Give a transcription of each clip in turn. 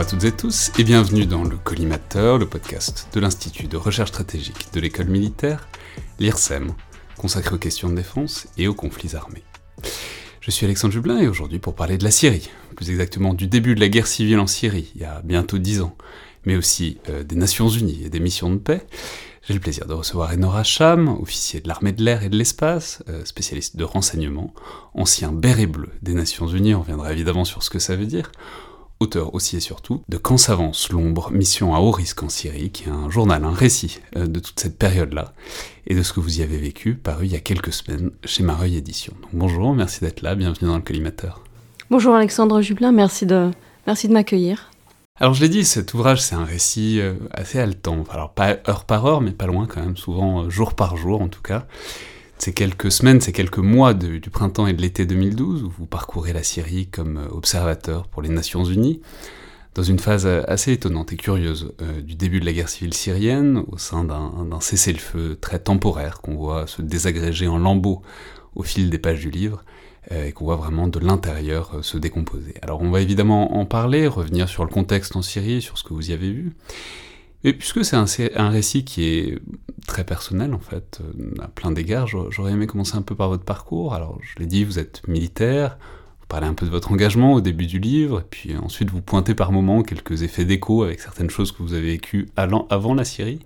À toutes et tous et bienvenue dans le Collimateur, le podcast de l'Institut de recherche stratégique de l'école militaire, l'IRSEM, consacré aux questions de défense et aux conflits armés. Je suis Alexandre Jublin et aujourd'hui pour parler de la Syrie, plus exactement du début de la guerre civile en Syrie, il y a bientôt dix ans, mais aussi euh, des Nations Unies et des missions de paix, j'ai le plaisir de recevoir Enora Cham, officier de l'armée de l'air et de l'espace, euh, spécialiste de renseignement, ancien béret bleu des Nations Unies, on reviendra évidemment sur ce que ça veut dire, auteur aussi et surtout de Quand s'avance l'ombre, mission à haut risque en Syrie, qui est un journal, un récit euh, de toute cette période-là, et de ce que vous y avez vécu, paru il y a quelques semaines chez Mareuil Édition. Donc bonjour, merci d'être là, bienvenue dans le collimateur. Bonjour Alexandre Jublin, merci de, merci de m'accueillir. Alors je l'ai dit, cet ouvrage c'est un récit euh, assez haletant, alors pas heure par heure, mais pas loin quand même, souvent euh, jour par jour en tout cas. Ces quelques semaines, ces quelques mois du printemps et de l'été 2012, où vous parcourez la Syrie comme euh, observateur pour les Nations Unies, dans une phase assez étonnante et curieuse du début de la guerre civile syrienne, au sein d'un cessez-le-feu très temporaire qu'on voit se désagréger en lambeaux au fil des pages du livre, euh, et qu'on voit vraiment de l'intérieur euh, se décomposer. Alors on va évidemment en parler, revenir sur le contexte en Syrie, sur ce que vous y avez vu. Et puisque c'est un, récit qui est très personnel en fait, euh, à plein d'égards, j'aurais aimé commencer un peu par votre parcours. Alors je l'ai dit, vous êtes militaire, vous parlez un peu de votre engagement au début du livre, et puis ensuite vous pointez par moments quelques effets d'écho avec certaines choses que vous avez vécues avant la Syrie.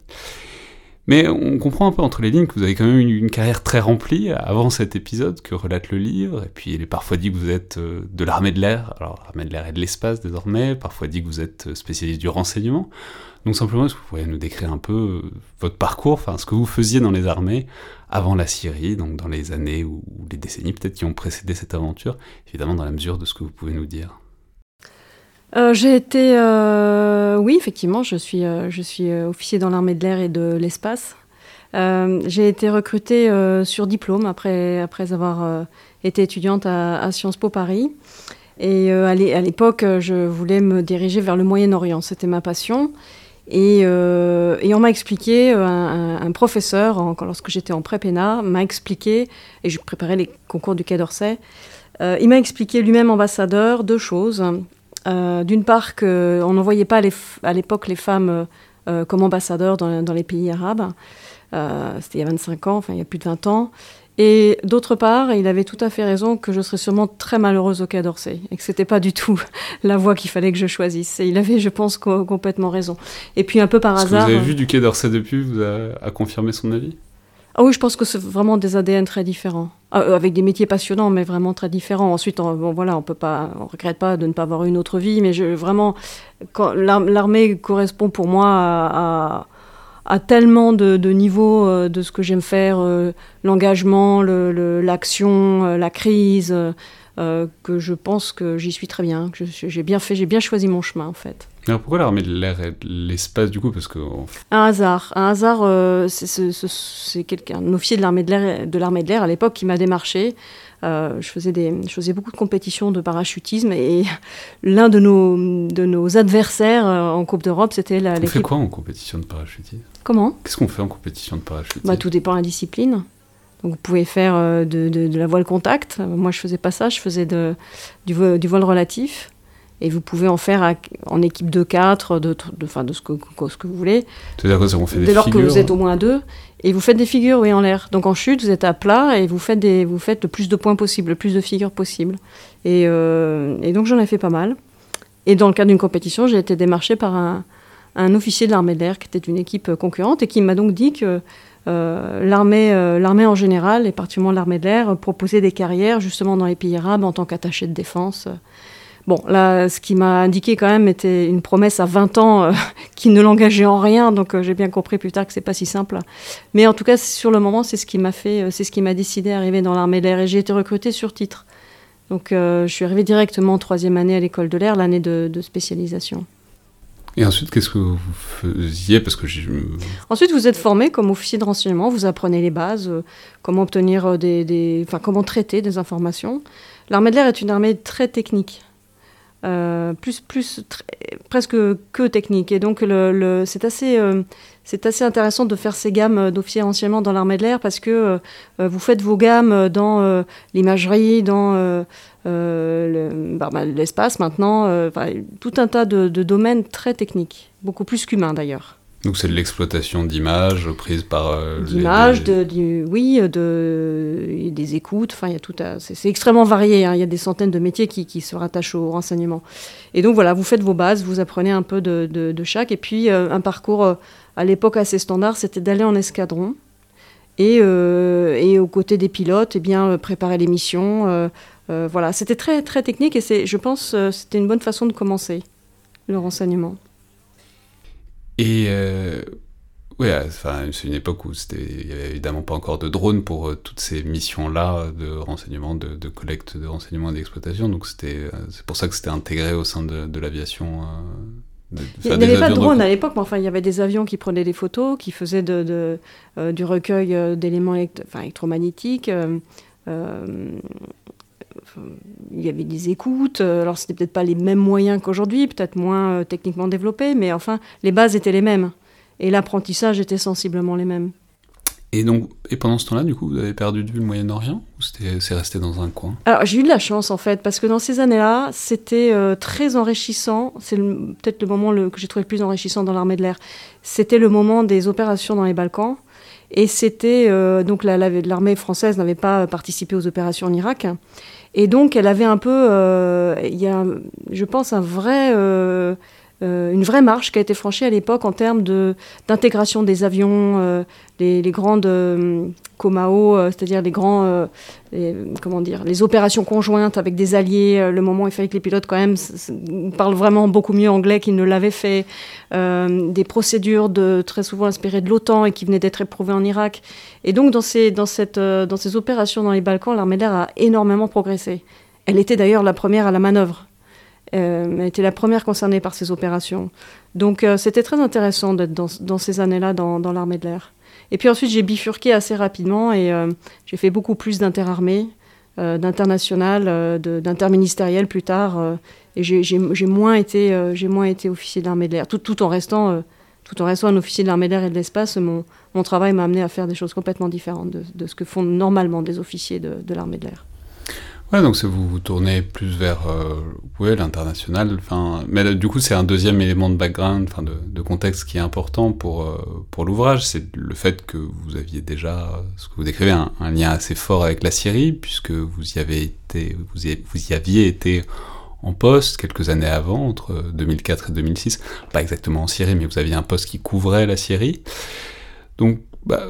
Mais on comprend un peu entre les lignes que vous avez quand même une, une carrière très remplie avant cet épisode que relate le livre. Et puis il est parfois dit que vous êtes euh, de l'armée de l'air, alors l'armée de l'air et de l'espace désormais, parfois dit que vous êtes euh, spécialiste du renseignement. Donc simplement, est-ce que vous pourriez nous décrire un peu euh, votre parcours, enfin ce que vous faisiez dans les armées avant la Syrie, donc dans les années ou les décennies peut-être qui ont précédé cette aventure, évidemment dans la mesure de ce que vous pouvez nous dire? Euh, j'ai été, euh, oui, effectivement, je suis, je suis officier dans l'armée de l'air et de l'espace. j'ai été recrutée sur diplôme après, après avoir été étudiante à, Sciences Po Paris. Et à l'époque, je voulais me diriger vers le Moyen-Orient. C'était ma passion. Et, et on m'a expliqué, un, un, professeur, lorsque j'étais en pré-PENA, m'a expliqué, et je préparais les concours du Quai d'Orsay, il m'a expliqué lui-même ambassadeur deux choses. Euh, d'une part, qu'on n'envoyait pas à l'époque les femmes euh, comme ambassadeurs dans, les pays arabes. Euh, c'était il y a 25 ans, enfin il y a plus de 20 ans. Et d'autre part, il avait tout à fait raison que je serais sûrement très malheureuse au Quai d'Orsay et que c'était pas du tout la voie qu'il fallait que je choisisse. Et il avait, je pense, complètement raison. Et puis un peu par hasard. Que vous avez vu du Quai d'Orsay depuis vous a confirmé son avis? Ah oui, je pense que c'est vraiment des ADN très différents, ah, euh, avec des métiers passionnants, mais vraiment très différents. Ensuite, on, bon, voilà, on peut pas, on regrette pas de ne pas avoir une autre vie, mais je, vraiment, l'armée correspond pour moi à, à, tellement de, niveaux euh, de ce que j'aime faire, euh, l'engagement, l'action, la crise, que je pense que j'y suis très bien, que j'ai bien fait, j'ai bien choisi mon chemin en fait. Alors pourquoi l'armée de l'air et de l'espace du coup Parce que un hasard, un hasard, euh, c'est quelqu'un, un officier de l'armée de l'air, de l'armée de l'air à l'époque qui m'a démarché. Euh, je faisais des, je faisais beaucoup de compétitions de parachutisme et l'un de nos de nos adversaires euh, en Coupe d'Europe, c'était la. On fait quoi en compétition de parachutisme? Comment? Qu'est-ce qu'on fait en compétition de parachutisme? Bah, tout dépend de la discipline. Donc vous pouvez faire de, de, la voile contact. Moi, je faisais pas ça. Je faisais de, du, du vol relatif. Et vous pouvez en faire en équipe de 4, de, de, de, de ce, que, ce que vous voulez. C'est-à-dire que fait des Dès lors que vous êtes au moins deux. Et vous faites des figures, oui, en l'air. Donc en chute, vous êtes à plat et vous faites, des, vous faites le plus de points possible, le plus de figures possible. Et, euh, et donc j'en ai fait pas mal. Et dans le cadre d'une compétition, j'ai été démarché par un, un officier de l'armée de l'air qui était une équipe concurrente et qui m'a donc dit que euh, l'armée, euh, l'armée en général, et particulièrement l'armée de l'air, proposait des carrières justement dans les pays arabes en tant qu'attaché de défense. Bon, là, ce qui m'a indiqué quand même était une promesse à 20 ans euh, qui ne l'engageait en rien, donc euh, j'ai bien compris plus tard que c'est pas si simple. Mais en tout cas, sur le moment, c'est ce qui m'a fait, euh, c'est ce qui m'a décidé à arriver dans l'armée de l'air et j'ai été recrutée sur titre. Donc, je suis arrivée directement en troisième année à l'école de l'air, l'année de, spécialisation. Et ensuite, qu'est-ce que vous faisiez? Parce que Ensuite, vous êtes formé comme officier de renseignement, vous apprenez les bases, comment obtenir des, des, enfin, comment traiter des informations. L'armée de l'air est une armée très technique. Euh, plus, plus presque que technique. Et donc, c'est assez, c'est assez intéressant de faire ces gammes d'officiers anciennement dans l'armée de l'air parce que vous faites vos gammes dans l'imagerie, dans bah, bah, l'espace maintenant, tout un tas de, de domaines très techniques, beaucoup plus qu'humains d'ailleurs. Donc c'est de l'exploitation d'images prises par... Euh, d'images, de, oui, de, des écoutes, enfin il y a tout C'est extrêmement varié, hein. il y a des centaines de métiers qui, qui, se rattachent au renseignement. Et donc voilà, vous faites vos bases, vous apprenez un peu de, de, chaque, et puis euh, un parcours euh, à l'époque assez standard, c'était d'aller en escadron, et, et aux côtés des pilotes, et eh bien, préparer les missions. voilà, c'était très, très technique, et je pense c'était une bonne façon de commencer le renseignement. Et euh, oui, enfin, c'est une époque où il n'y avait évidemment pas encore de drones pour euh, toutes ces missions-là de renseignement, de, collecte de renseignements et d'exploitation. Donc euh, c'est pour ça que c'était intégré au sein de, l'aviation. il n'y avait pas de drones à l'époque, mais enfin, il y avait des avions qui prenaient des photos, qui faisaient de, du recueil d'éléments électromagnétiques il y avait des écoutes. Euh, alors, c'était peut-être pas les mêmes moyens qu'aujourd'hui, peut-être moins euh, techniquement développés, mais enfin, les bases étaient les mêmes. Et l'apprentissage était sensiblement les mêmes. Et donc, et pendant ce temps-là, du coup, vous avez perdu de vue le Moyen-Orient ou c'est resté dans un coin? Alors, j'ai eu de la chance, en fait, parce que dans ces années-là, c'était euh, très enrichissant. C'est peut-être le moment que j'ai trouvé le plus enrichissant dans l'armée de l'air. C'était le moment des opérations dans les Balkans. Et c'était. donc, l'armée française n'avait pas participé aux opérations en Irak. Et donc, elle avait un peu, euh, il y a, je pense, un vrai, euh, euh, une vraie marche qui a été franchie à l'époque en termes d'intégration des avions, les, grandes comao, c'est-à-dire les grands, comment dire, les opérations conjointes avec des alliés. le moment où il fallait que les pilotes quand même parlent vraiment beaucoup mieux anglais qu'ils ne l'avaient fait. des procédures de, très souvent inspirées de l'OTAN et qui venaient d'être éprouvées en Irak. Et donc, dans ces, euh, dans ces opérations dans les Balkans, l'armée d'air a énormément progressé. Elle était d'ailleurs la première à la manœuvre. Euh, était la première concernée par ces opérations. Donc, euh, c'était très intéressant d'être dans, ces années-là dans, l'armée de l'air. Et puis ensuite, j'ai bifurqué assez rapidement et j'ai fait beaucoup plus d'interarmées, d'international, d'interministériel plus tard. et j'ai moins, été, moins été officier de l'armée de l'air, tout, tout en restant tout en restant un officier de l'armée d'air et de l'espace, mon, travail m'a amené à faire des choses complètement différentes de, de ce que font normalement des officiers de, de l'armée de l'air. Ouais, donc vous vous tournez plus vers euh, l'international. Enfin, mais du coup, c'est un deuxième élément de background, enfin de, contexte qui est important pour euh, pour l'ouvrage, c'est le fait que vous aviez déjà, ce que vous décrivez, un, lien assez fort avec la Syrie, puisque vous y avez été, vous y aviez été en poste quelques années avant, entre 2004 et 2006. Pas exactement en Syrie, mais vous aviez un poste qui couvrait la Syrie. Donc, bah,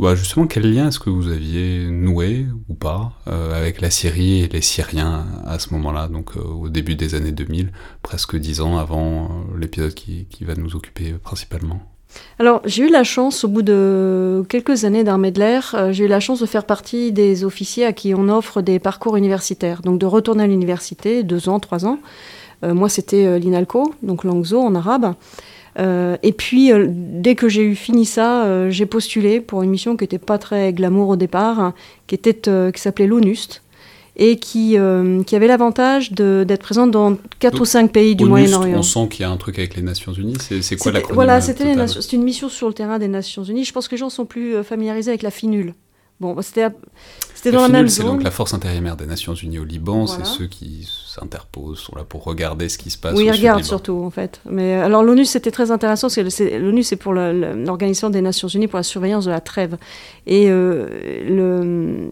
bah justement, quel lien est-ce que vous aviez noué ou pas euh, avec la Syrie et les Syriens à ce moment-là, donc euh, au début des années 2000, presque dix ans avant euh, l'épisode qui, va nous occuper principalement? Alors, j'ai eu la chance, au bout de quelques années d'armée de l'air, j'ai eu la chance de faire partie des officiers à qui on offre des parcours universitaires. Donc, de retourner à l'université, deux ans, trois ans. Moi, c'était l'INALCO, donc Langzo en arabe. Et puis, dès que j'ai eu fini ça, j'ai postulé pour une mission qui n'était pas très glamour au départ, qui, était, qui s'appelait l'ONUST, et qui, euh, qui avait l'avantage d'être présente dans 4 ou 5 pays du Moyen-Orient. On sent qu'il y a un truc avec les Nations Unies. C'est quoi la Voilà, c'était une mission sur le terrain des Nations Unies. Je pense que les gens sont plus euh, familiarisés avec la FINUL. Bon, c'était c'était dans la, même zone. C'est donc la force intérimaire des Nations Unies au Liban. C'est ceux qui s'interposent, sont là pour regarder ce qui se passe. Oui, ils regardent surtout en fait. Mais euh, alors l'ONU c'était très intéressant parce que l'ONU c'est pour l'organisation des Nations Unies pour la surveillance de la trêve. Et euh, le,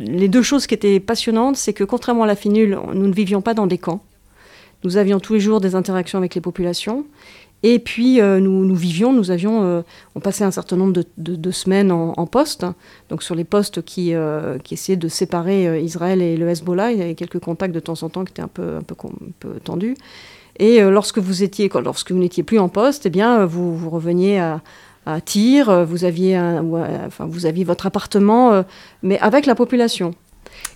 les deux choses qui étaient passionnantes, c'est que contrairement à la FINUL, nous ne vivions pas dans des camps. Nous avions tous les jours des interactions avec les populations. Et puis euh, nous, vivions, nous avions, euh, on passait un certain nombre de, semaines en, poste, donc sur les postes qui, euh, essayaient de séparer Israël et le Hezbollah. Il y avait quelques contacts de temps en temps qui étaient un peu, tendus. Et lorsque vous n'étiez plus en poste, eh bien vous, reveniez à, à vous aviez, enfin, vous aviez votre appartement, mais avec la population.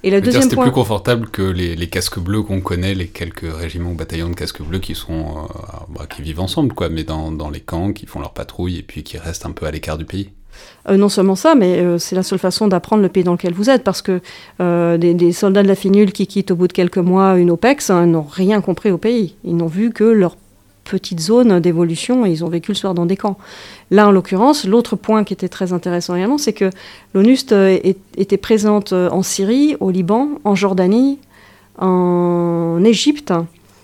Et le deuxième C'était plus confortable que les, casques bleus qu'on connaît, les quelques régiments ou bataillons de casques bleus qui sont euh, bah, qui vivent ensemble, quoi, mais dans, dans, les camps, qui font leur patrouille et puis qui restent un peu à l'écart du pays. Euh, non seulement ça, mais euh, c'est la seule façon d'apprendre le pays dans lequel vous êtes, parce que des, soldats de la finule qui quittent au bout de quelques mois une OPEX hein, n'ont rien compris au pays. Ils n'ont vu que leur petites zones d'évolution et ils ont vécu le soir dans des camps. Là, en l'occurrence, l'autre point qui était très intéressant également, c'est que l'ONUST était présente en Syrie, au Liban, en Jordanie, en Égypte,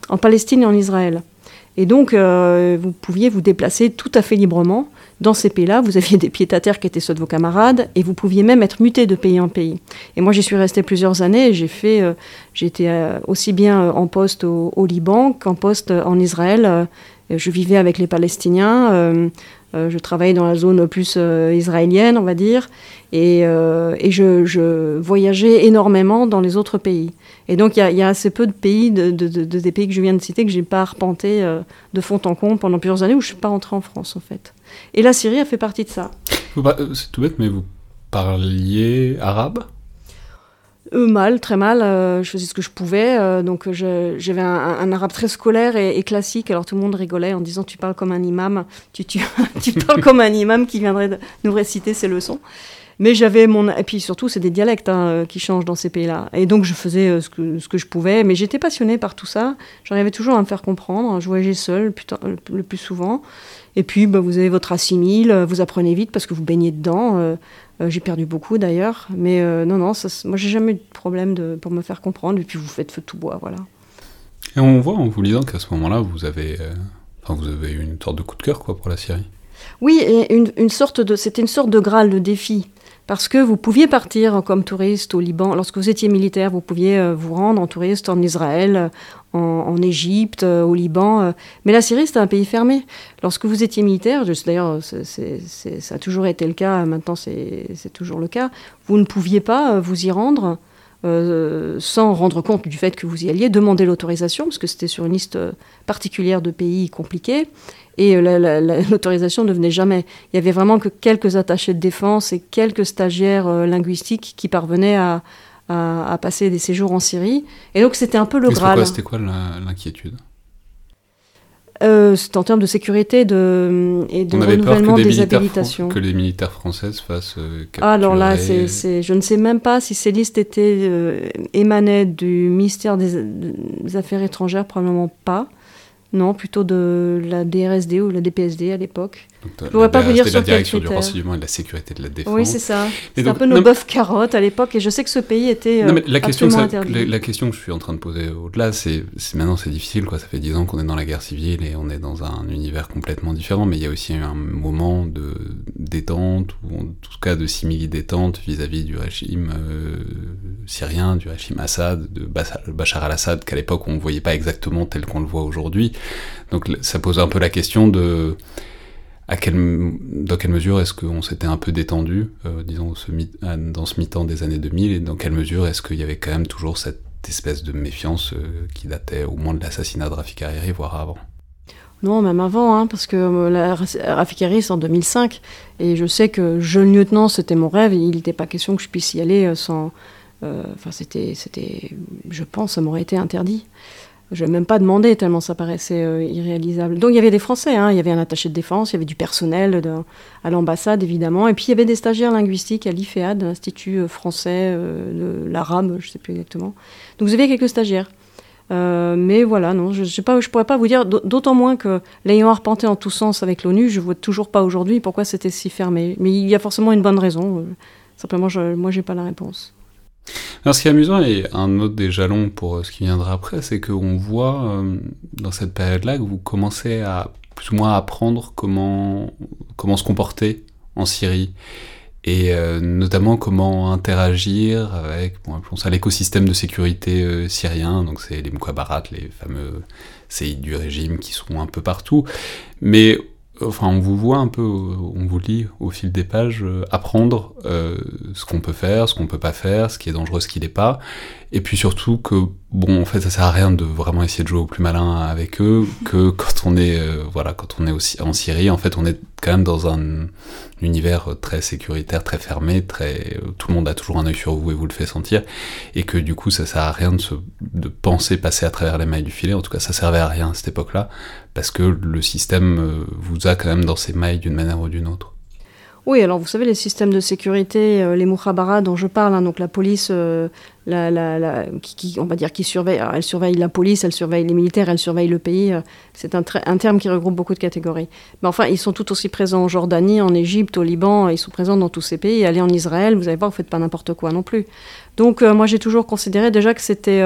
en Palestine et en Israël. Et donc, euh, vous pouviez vous déplacer tout à fait librement. Dans ces pays-là, vous aviez des pieds-à-terre qui étaient ceux de vos camarades, et vous pouviez même être muté de pays en pays. Et moi, j'y suis resté plusieurs années. J'ai fait, euh, j'étais euh, aussi bien en poste au Liban qu'en poste en Israël. Je vivais avec les Palestiniens. je travaillais dans la zone plus israélienne, on va dire, et, je, voyageais énormément dans les autres pays. Et donc, il y, a assez peu de pays, de, des pays que je viens de citer, que je n'ai pas arpenté euh, de fond en comble pendant plusieurs années, où je ne suis pas rentrée en France, en fait. Et la Syrie a fait partie de ça. Euh, c'est tout bête, mais vous parliez arabe? Euh, mal, très mal. je faisais ce que je pouvais. donc j'avais un, arabe très scolaire et, classique. Alors tout le monde rigolait en disant Tu parles comme un imam. Tu, tu parles comme un imam qui viendrait nous réciter ses leçons. Mais j'avais mon. Et puis surtout, c'est des dialectes hein, euh, qui changent dans ces pays-là. Et donc, je faisais euh, ce, que, ce que je pouvais. Mais j'étais passionnée par tout ça. J'arrivais toujours à me faire comprendre. Je voyageais seule le plus souvent. Et puis, bah, vous avez votre assimile, euh, vous apprenez vite parce que vous baignez dedans. j'ai perdu beaucoup d'ailleurs. Mais non, non, ça, moi, j'ai jamais eu de problème de, pour me faire comprendre. Et puis, vous faites feu de tout bois, voilà. Et on voit en vous lisant qu'à ce moment-là, vous avez, enfin, vous avez eu une sorte de coup de cœur quoi, pour la Syrie. Oui, et une, une sorte de, c'était une sorte de Graal de défi parce que vous pouviez partir comme touriste au Liban. Lorsque vous étiez militaire, vous pouviez euh, vous rendre en touriste en Israël, en, Égypte, euh, au Liban. Euh. Mais la Syrie, c'était un pays fermé. Lorsque vous étiez militaire, d'ailleurs, ça a toujours été le cas, maintenant c'est toujours le cas, vous ne pouviez pas vous y rendre sans rendre compte du fait que vous y alliez, demander l'autorisation, parce que c'était sur une liste particulière de pays compliqués. Et euh, l'autorisation ne venait jamais. Il y avait vraiment que quelques attachés de défense et quelques stagiaires euh, linguistiques qui parvenaient à, à, passer des séjours en Syrie. Et donc c'était un peu le Graal. C'était quoi l'inquiétude? Euh, c'est en termes de sécurité de, et de renouvellement des, habilitations. Que les militaires françaises fassent euh, ah, Alors là, je ne sais même pas si ces listes étaient émanaient du ministère des Affaires étrangères, probablement pas. Non, plutôt de la DRSD ou la DPSD à l'époque. Je ne pourrais pas vous dire sur la direction du renseignement et de la sécurité de la défense. Oui, c'est ça. C'est un peu nos bœufs carottes à l'époque, et je sais que ce pays était non, mais la question interdit. La, question que je suis en train de poser au-delà, c'est maintenant c'est difficile, quoi. Ça fait dix ans qu'on est dans la guerre civile et on est dans un univers complètement différent, mais il y a aussi un moment de détente, ou en tout cas de simili-détente vis-à-vis du régime euh, syrien, du régime Assad, de Bachar al-Assad, qu'à l'époque on ne voyait pas exactement tel qu'on le voit aujourd'hui. Donc ça pose un peu la question de à dans quelle mesure est-ce qu'on s'était un peu détendu, euh, disons, dans ce mi-temps des années 2000, et dans quelle mesure est-ce qu'il y avait quand même toujours cette espèce de méfiance euh, qui datait au moins de l'assassinat de Rafik Hariri, voire avant? Non, même avant, hein, parce que euh, la, Hariri, c'est en 2005, et je sais que jeune lieutenant, c'était mon rêve, il n'était pas question que je puisse y aller sans... Enfin, c'était, c'était, je pense, ça m'aurait été interdit. Je n'ai même pas demandé tellement ça paraissait euh, irréalisable. Donc il y avait des Français, hein. il y avait un attaché de défense, il y avait du personnel à l'ambassade évidemment, et puis il y avait des stagiaires linguistiques à l'IFEAD, l'Institut euh, français euh, de l'arabe, je ne sais plus exactement. Donc vous avez quelques stagiaires. mais voilà, non, je ne je pourrais pas vous dire, d'autant moins que l'ayant arpenté en tous sens avec l'ONU, je vois toujours pas aujourd'hui pourquoi c'était si fermé. Mais il y a forcément une bonne raison. simplement, je, moi, j'ai pas la réponse. Alors, ce qui est amusant, et un autre des jalons pour euh, ce qui viendra après, c'est qu'on voit euh, dans cette période-là que vous commencez à plus ou moins apprendre comment, comment se comporter en Syrie et euh, notamment comment interagir avec, bon, l'écosystème de sécurité syrien, donc c'est les Mukhabarat, les fameux séides du régime qui sont un peu partout, mais enfin, on vous voit un peu, on vous lit au fil des pages, euh, apprendre euh, ce qu'on peut faire, ce qu'on peut pas faire, ce qui est dangereux, ce qui n'est pas, et puis surtout que, bon, en fait, ça sert à rien de vraiment essayer de jouer au plus malin avec eux, que quand on est, euh, voilà, quand on est aussi en Syrie, en fait, on est quand même dans un univers très sécuritaire, très fermé, très, tout le monde a toujours un œil sur vous et vous le fait sentir, et que du coup, ça sert à rien de, se, de penser passer à travers les mailles du filet. En tout cas, ça servait à rien à cette époque-là, parce que le système vous a quand même dans ses mailles d'une manière ou d'une autre. Oui, alors vous savez, les systèmes de sécurité, les mukhabara dont je parle, hein, donc la police, qui, on va dire, qui surveille, elle surveille la police, elle surveille les militaires, elle surveille le pays. c'est un, terme qui regroupe beaucoup de catégories. Mais enfin, ils sont tout aussi présents en Jordanie, en Égypte, au Liban, ils sont présents dans tous ces pays. Aller en Israël, vous allez voir, vous faites pas n'importe quoi non plus. Donc moi, j'ai toujours considéré déjà que c'était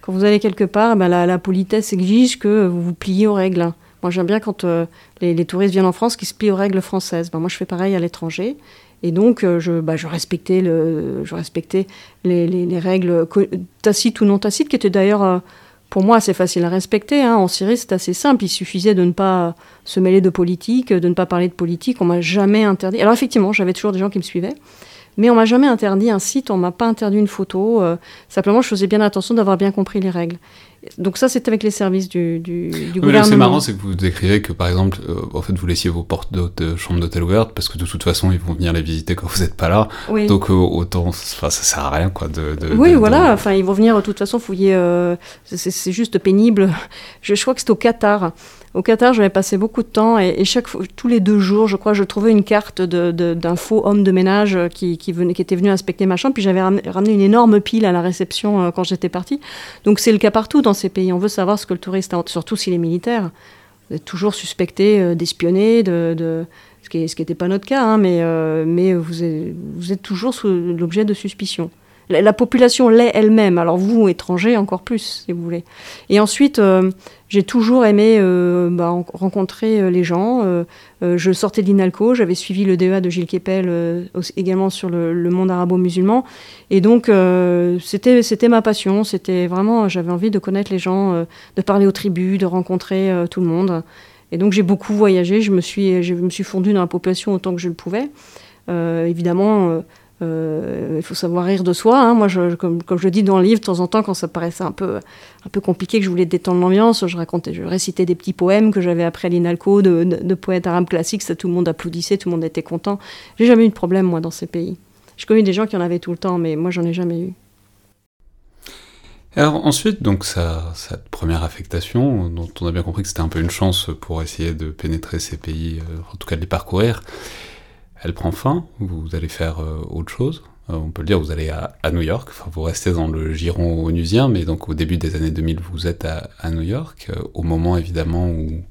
quand vous allez quelque part, ben, la, politesse exige que vous vous pliez aux règles. Moi, j'aime bien quand euh, les, touristes viennent en France qu'ils se plient aux règles françaises. Ben, moi, je fais pareil à l'étranger. Et donc, euh, je, ben, je, respectais, les, règles tacites ou non tacites, qui étaient d'ailleurs, euh, pour moi, assez faciles à respecter. Hein. En Syrie, c'est assez simple. Il suffisait de ne pas se mêler de politique, de ne pas parler de politique. On m'a jamais interdit. Alors, effectivement, j'avais toujours des gens qui me suivaient. Mais on m'a jamais interdit un site, on m'a pas interdit une photo. Euh, simplement, je faisais bien attention d'avoir bien compris les règles. Donc ça, c'est avec les services du, du, du gouvernement. C'est marrant, c'est que vous décrivez que, par exemple, euh, en fait, vous laissiez vos portes de chambre d'hôtel ouvertes parce que de toute façon, ils vont venir les visiter quand vous n'êtes pas là. Donc euh, autant, enfin, ça sert à rien, quoi. De, oui, voilà. Enfin, ils vont venir de toute façon fouiller. c'est juste pénible. Je, je crois que c'est au Qatar. Au Qatar, j'avais passé beaucoup de temps et, chaque tous les deux jours, je crois, je trouvais une carte d'un faux homme de ménage qui, venait, qui était venu inspecter ma chambre. Puis j'avais ramené, une énorme pile à la réception euh, quand j'étais partie. Donc c'est le cas partout dans ces pays. On veut savoir ce que le touriste a, surtout s'il est militaire. Vous êtes toujours suspecté euh, d'espionner, de, ce qui n'était pas notre cas, hein, mais, euh, vous, êtes, toujours l'objet de suspicion. La, population l'est elle-même, alors vous, étrangers, encore plus, si vous voulez. Et ensuite, j'ai toujours aimé euh, bah, rencontrer euh, les gens. Euh, je sortais de j'avais suivi le DEA de Gilles Kepel également sur le, monde arabo-musulman. Et donc, c'était, c'était ma passion. C'était vraiment, j'avais envie de connaître les gens, de parler aux tribus, de rencontrer tout le monde. Et donc, j'ai beaucoup voyagé. Je me suis, je me suis fondue dans la population autant que je le pouvais. évidemment, il faut savoir rire de soi. Hein. Moi, je, comme, je dis dans le livre, de temps en temps, quand ça paraissait un peu, un peu compliqué, que je voulais détendre l'ambiance, je racontais, je récitais des petits poèmes que j'avais appris à l'INALCO de, poètes arabes classiques. Tout le monde applaudissait, tout le monde était content. J'ai jamais eu de problème, moi, dans ces pays. Je connais des gens qui en avaient tout le temps, mais moi, j'en ai jamais eu. Alors ensuite, donc cette première affectation, dont on a bien compris que c'était un peu une chance pour essayer de pénétrer ces pays, euh, en tout cas de les parcourir, elle prend fin, vous allez faire euh, autre chose. Euh, on peut le dire, vous allez à, New York, enfin, vous restez dans le giron onusien, mais donc au début des années 2000, vous êtes à, New York, euh, au moment évidemment où,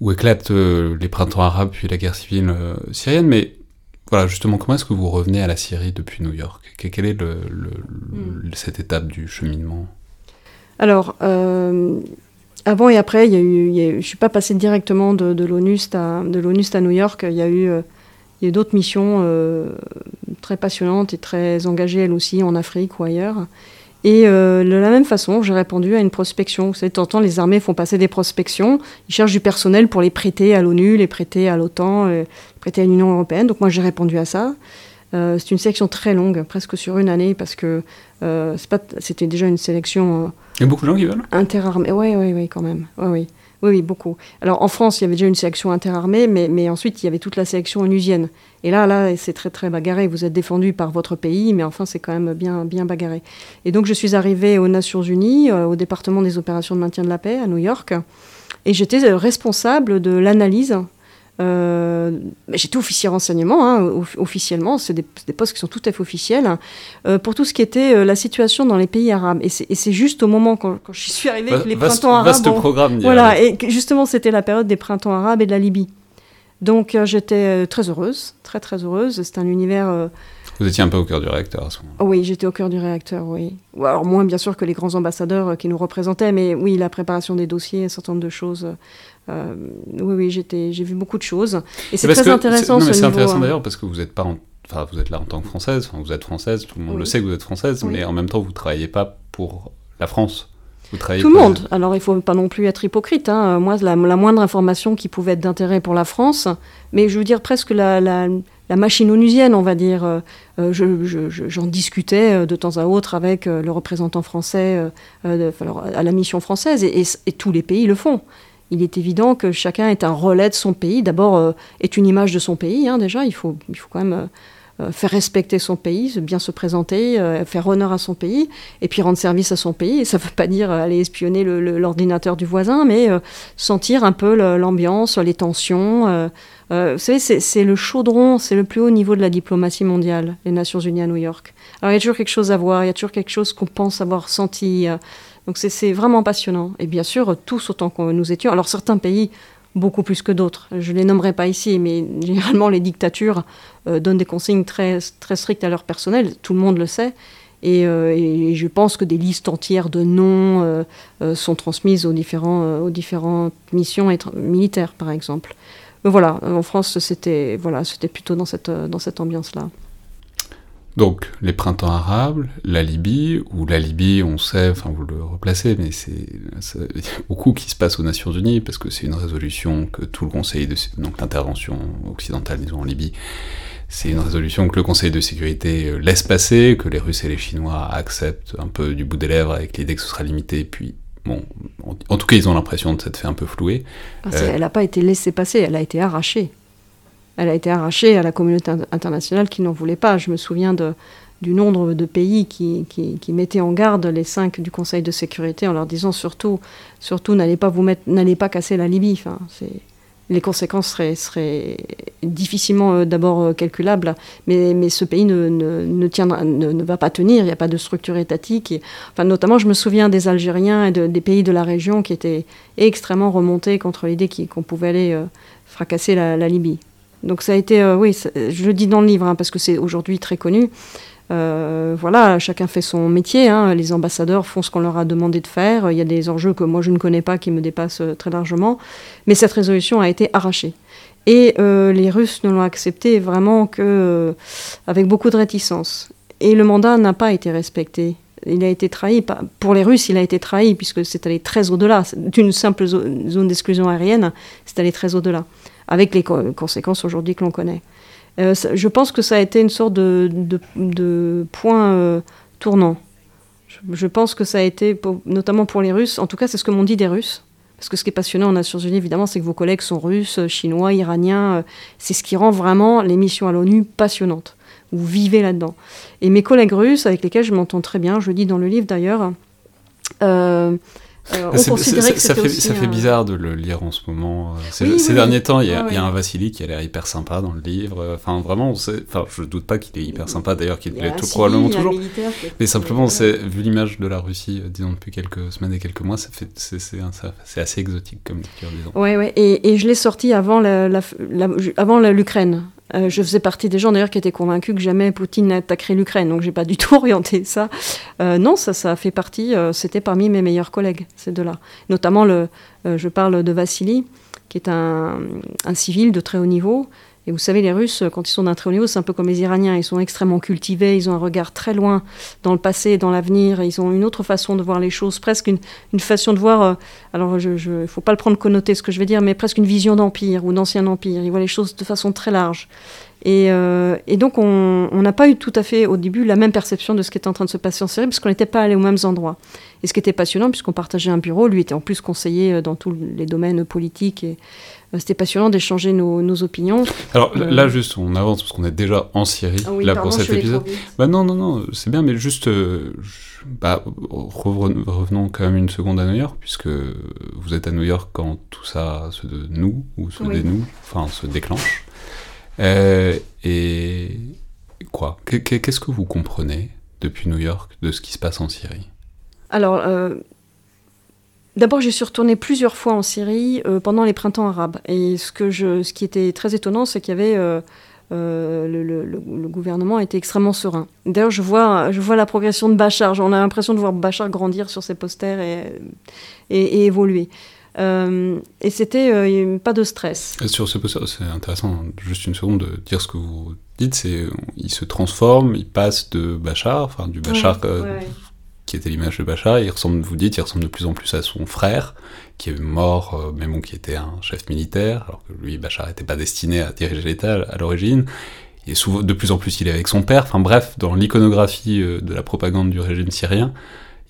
où éclatent les printemps arabes puis la guerre civile syrienne, mais voilà, justement, comment est-ce que vous revenez à la Syrie depuis New York? Quelle est le, hmm. cette étape du cheminement? Alors, avant et après, je ne suis pas passée directement de, de à, New York. Il y a eu, euh, d'autres missions euh, très passionnantes et très engagées, elles aussi, en Afrique ou ailleurs. Et euh, de la même façon, j'ai répondu à une prospection. Vous savez, de temps en temps, les armées font passer des prospections. Ils cherchent du personnel pour les prêter à l'ONU, les prêter à l'OTAN, les prêter à l'Union européenne. Donc moi, j'ai répondu à ça. C'est une sélection très longue, presque sur une année, parce que c'était déjà une sélection il y a beaucoup de gens qui veulent Interarmée, oui, oui, oui, quand même. Oui, oui. Oui, oui, beaucoup. Alors en France, il y avait déjà une sélection interarmée, mais, mais ensuite il y avait toute la sélection onusienne. Et là, là, c'est très très bagarré. Vous êtes défendu par votre pays, mais enfin c'est quand même bien bien bagarré. Et donc je suis arrivée aux Nations Unies, euh, au département des opérations de maintien de la paix à New York, et j'étais euh, responsable de l'analyse euh, J'étais officier renseignement, hein, officiellement, c'est des, postes qui sont tout à fait officiels, euh, pour tout ce qui était euh, la situation dans les pays arabes. Et c'est juste au moment quand, quand je suis arrivée que les printemps arabes. Vaste programme. Voilà, et justement, c'était la période des printemps arabes et de la Libye. Donc euh, j'étais très heureuse, très très heureuse. C'est un univers. Vous étiez un peu au cœur du réacteur à ce moment-là. Oui, j'étais au cœur du réacteur, oui. Alors moins bien sûr que les grands ambassadeurs qui nous représentaient, mais oui, la préparation des dossiers, un certain nombre de choses euh, oui, oui, j'étais, j'ai vu beaucoup de choses. Et c'est très intéressant. C'est intéressant hein. d'ailleurs parce que vous êtes pas, enfin, vous êtes là en tant que française. vous êtes française, tout le monde le sait que vous êtes française, mais en même temps, vous travaillez pas pour la France. Vous travaillez tout le monde. Alors, il faut pas non plus être hypocrite. Hein. Moi, la, moindre information qui pouvait être d'intérêt pour la France, mais je veux dire presque la, la, machine onusienne, on va dire. Euh, euh, j'en discutais de temps à autre avec le représentant français à la mission française, et, et, tous les pays le font il est évident que chacun est un relais de son pays. D'abord, euh, est une image de son pays, hein, déjà. Il faut, il faut quand même faire respecter son pays, bien se présenter, faire honneur à son pays, et puis rendre service à son pays. Ça ne veut pas dire aller espionner l'ordinateur du voisin, mais sentir un peu l'ambiance, les tensions. vous savez, c'est le chaudron, c'est le plus haut niveau de la diplomatie mondiale, les Nations Unies à New York. Alors il y a toujours quelque chose à voir, il y a toujours quelque chose qu'on pense avoir senti. Donc c'est vraiment passionnant. Et bien sûr, tous autant que nous étions. Alors certains pays beaucoup plus que d'autres. Je ne les nommerai pas ici, mais généralement les dictatures euh, donnent des consignes très, très strictes à leur personnel, tout le monde le sait. Et, euh, je pense que des listes entières de noms euh, sont transmises aux, différents, aux différentes missions militaires, par exemple. Mais voilà, en France, c'était voilà, plutôt dans cette, dans cette ambiance-là. Donc, les printemps arabes, la Libye, ou la Libye, on sait, enfin vous le replacez, mais c'est beaucoup qui se passe aux Nations Unies, parce que c'est une résolution que tout le Conseil de... donc l'intervention occidentale, disons, en Libye, c'est une résolution que le Conseil de sécurité euh, laisse passer, que les Russes et les Chinois acceptent un peu du bout des lèvres avec l'idée que ce sera limité, puis bon, en, tout cas ils ont l'impression de s'être fait un peu flouer. Ah, elle n'a pas été laissée passer, elle a été arrachée elle a été arrachée à la communauté internationale qui n'en voulait pas. Je me souviens du nombre de pays qui, mettaient en garde les cinq du Conseil de sécurité en leur disant surtout, surtout n'allez pas vous mettre, n'allez pas casser la Libye. Les conséquences seraient, difficilement euh, d'abord euh, calculables, mais, ce pays ne, va pas tenir, il n'y a pas de structure étatique. notamment, je me souviens des Algériens et des pays de la région qui étaient extrêmement remontés contre l'idée qu'on pouvait aller euh, fracasser la Libye. Donc ça a été, euh, oui, je le dis dans le livre, hein, parce que c'est aujourd'hui très connu. Euh, voilà, chacun fait son métier. Hein. Les ambassadeurs font ce qu'on leur a demandé de faire. Il y a des enjeux que moi je ne connais pas qui me dépassent euh, très largement. Mais cette résolution a été arrachée. Et les Russes ne l'ont acceptée vraiment que avec beaucoup de réticence. Et le mandat n'a pas été respecté. Il a été trahi. Pour les Russes, il a été trahi puisque c'est allé très au-delà d'une simple zone d'exclusion aérienne. C'est allé très au-delà avec les conséquences aujourd'hui que l'on connaît. Euh, je pense que ça a été une sorte de, point euh, tournant. Je, pense que ça a été, notamment pour les Russes, en tout cas c'est ce que m'ont dit des Russes, parce que ce qui est passionnant en Nations Unies, évidemment, c'est que vos collègues sont russes, chinois, iraniens, euh, c'est ce qui rend vraiment les missions à l'ONU passionnantes. Vous vivez là-dedans. Et mes collègues russes, avec lesquels je m'entends très bien, je le dis dans le livre d'ailleurs, euh, ah, ça, fait, ça fait bizarre de le lire en ce moment. Euh, ces derniers temps, il y, a, un Vassili qui a l'air hyper sympa dans le livre. Enfin, vraiment, enfin, je doute pas qu'il est hyper sympa, d'ailleurs, qu'il l'est tout probablement toujours. Mais simplement, c'est vu l'image de la Russie, euh, disons, depuis quelques semaines et quelques mois, c'est assez exotique comme lecture, disons. Ouais, ouais. Et, et je l'ai sorti avant l'Ukraine. Euh, je faisais partie des gens d'ailleurs qui étaient convaincus que jamais Poutine n'attaquerait l'Ukraine, donc j'ai pas du tout orienté ça. Euh, non, ça, fait partie, euh, c'était parmi mes meilleurs collègues, ces deux-là. Notamment, je parle de Vassili, qui est un, civil de très haut niveau, et vous savez, les Russes, quand ils sont d'un très haut niveau, c'est un peu comme les Iraniens. Ils sont extrêmement cultivés, ils ont un regard très loin dans le passé et dans l'avenir. Ils ont une autre façon de voir les choses, presque une, façon de voir. Euh, alors, il ne faut pas le prendre connoté ce que je vais dire, mais presque une vision d'empire ou d'ancien empire. Ils voient les choses de façon très large. Et, euh, et donc, on n'a pas eu tout à fait au début la même perception de ce qui était en train de se passer en Syrie, parce qu'on n'était pas allé aux mêmes endroits. Et ce qui était passionnant, puisqu'on partageait un bureau, lui était en plus conseiller euh, dans tous les domaines politiques et, euh, c'était passionnant d'échanger nos, opinions. Alors là, euh, juste, on avance parce qu'on est déjà en Syrie ah là pour cet épisode. Bah non, non, non, c'est bien, mais juste, euh, bah, revenons quand même une seconde à New York, puisque vous êtes à New York quand tout ça se noue ou se dénoue, enfin se déclenche. et quoi? Qu'est-ce que vous comprenez depuis New York de ce qui se passe en Syrie? Alors, D'abord, j'ai suis retournée plusieurs fois en Syrie euh, pendant les printemps arabes. Et ce, que je, ce qui était très étonnant, c'est qu'il y avait. Euh, euh, le, gouvernement était extrêmement serein. D'ailleurs, je vois, je vois la progression de Bachar. On a l'impression de voir Bachar grandir sur ses posters et, et, évoluer. et c'était pas de stress. Sur ce poster, c'est intéressant, juste une seconde, de dire ce que vous dites. C'est il se transforme, il passe de Bachar, enfin du Bachar qui était l'image de Bachar, il ressemble, vous dites, il ressemble de plus en plus à son frère, qui est mort, euh, mais bon, qui était un chef militaire, alors que lui, Bachar n'était pas destiné à diriger l'État à l'origine. Et souvent, de plus en plus, il est avec son père. Enfin bref, dans l'iconographie euh, de la propagande du régime syrien,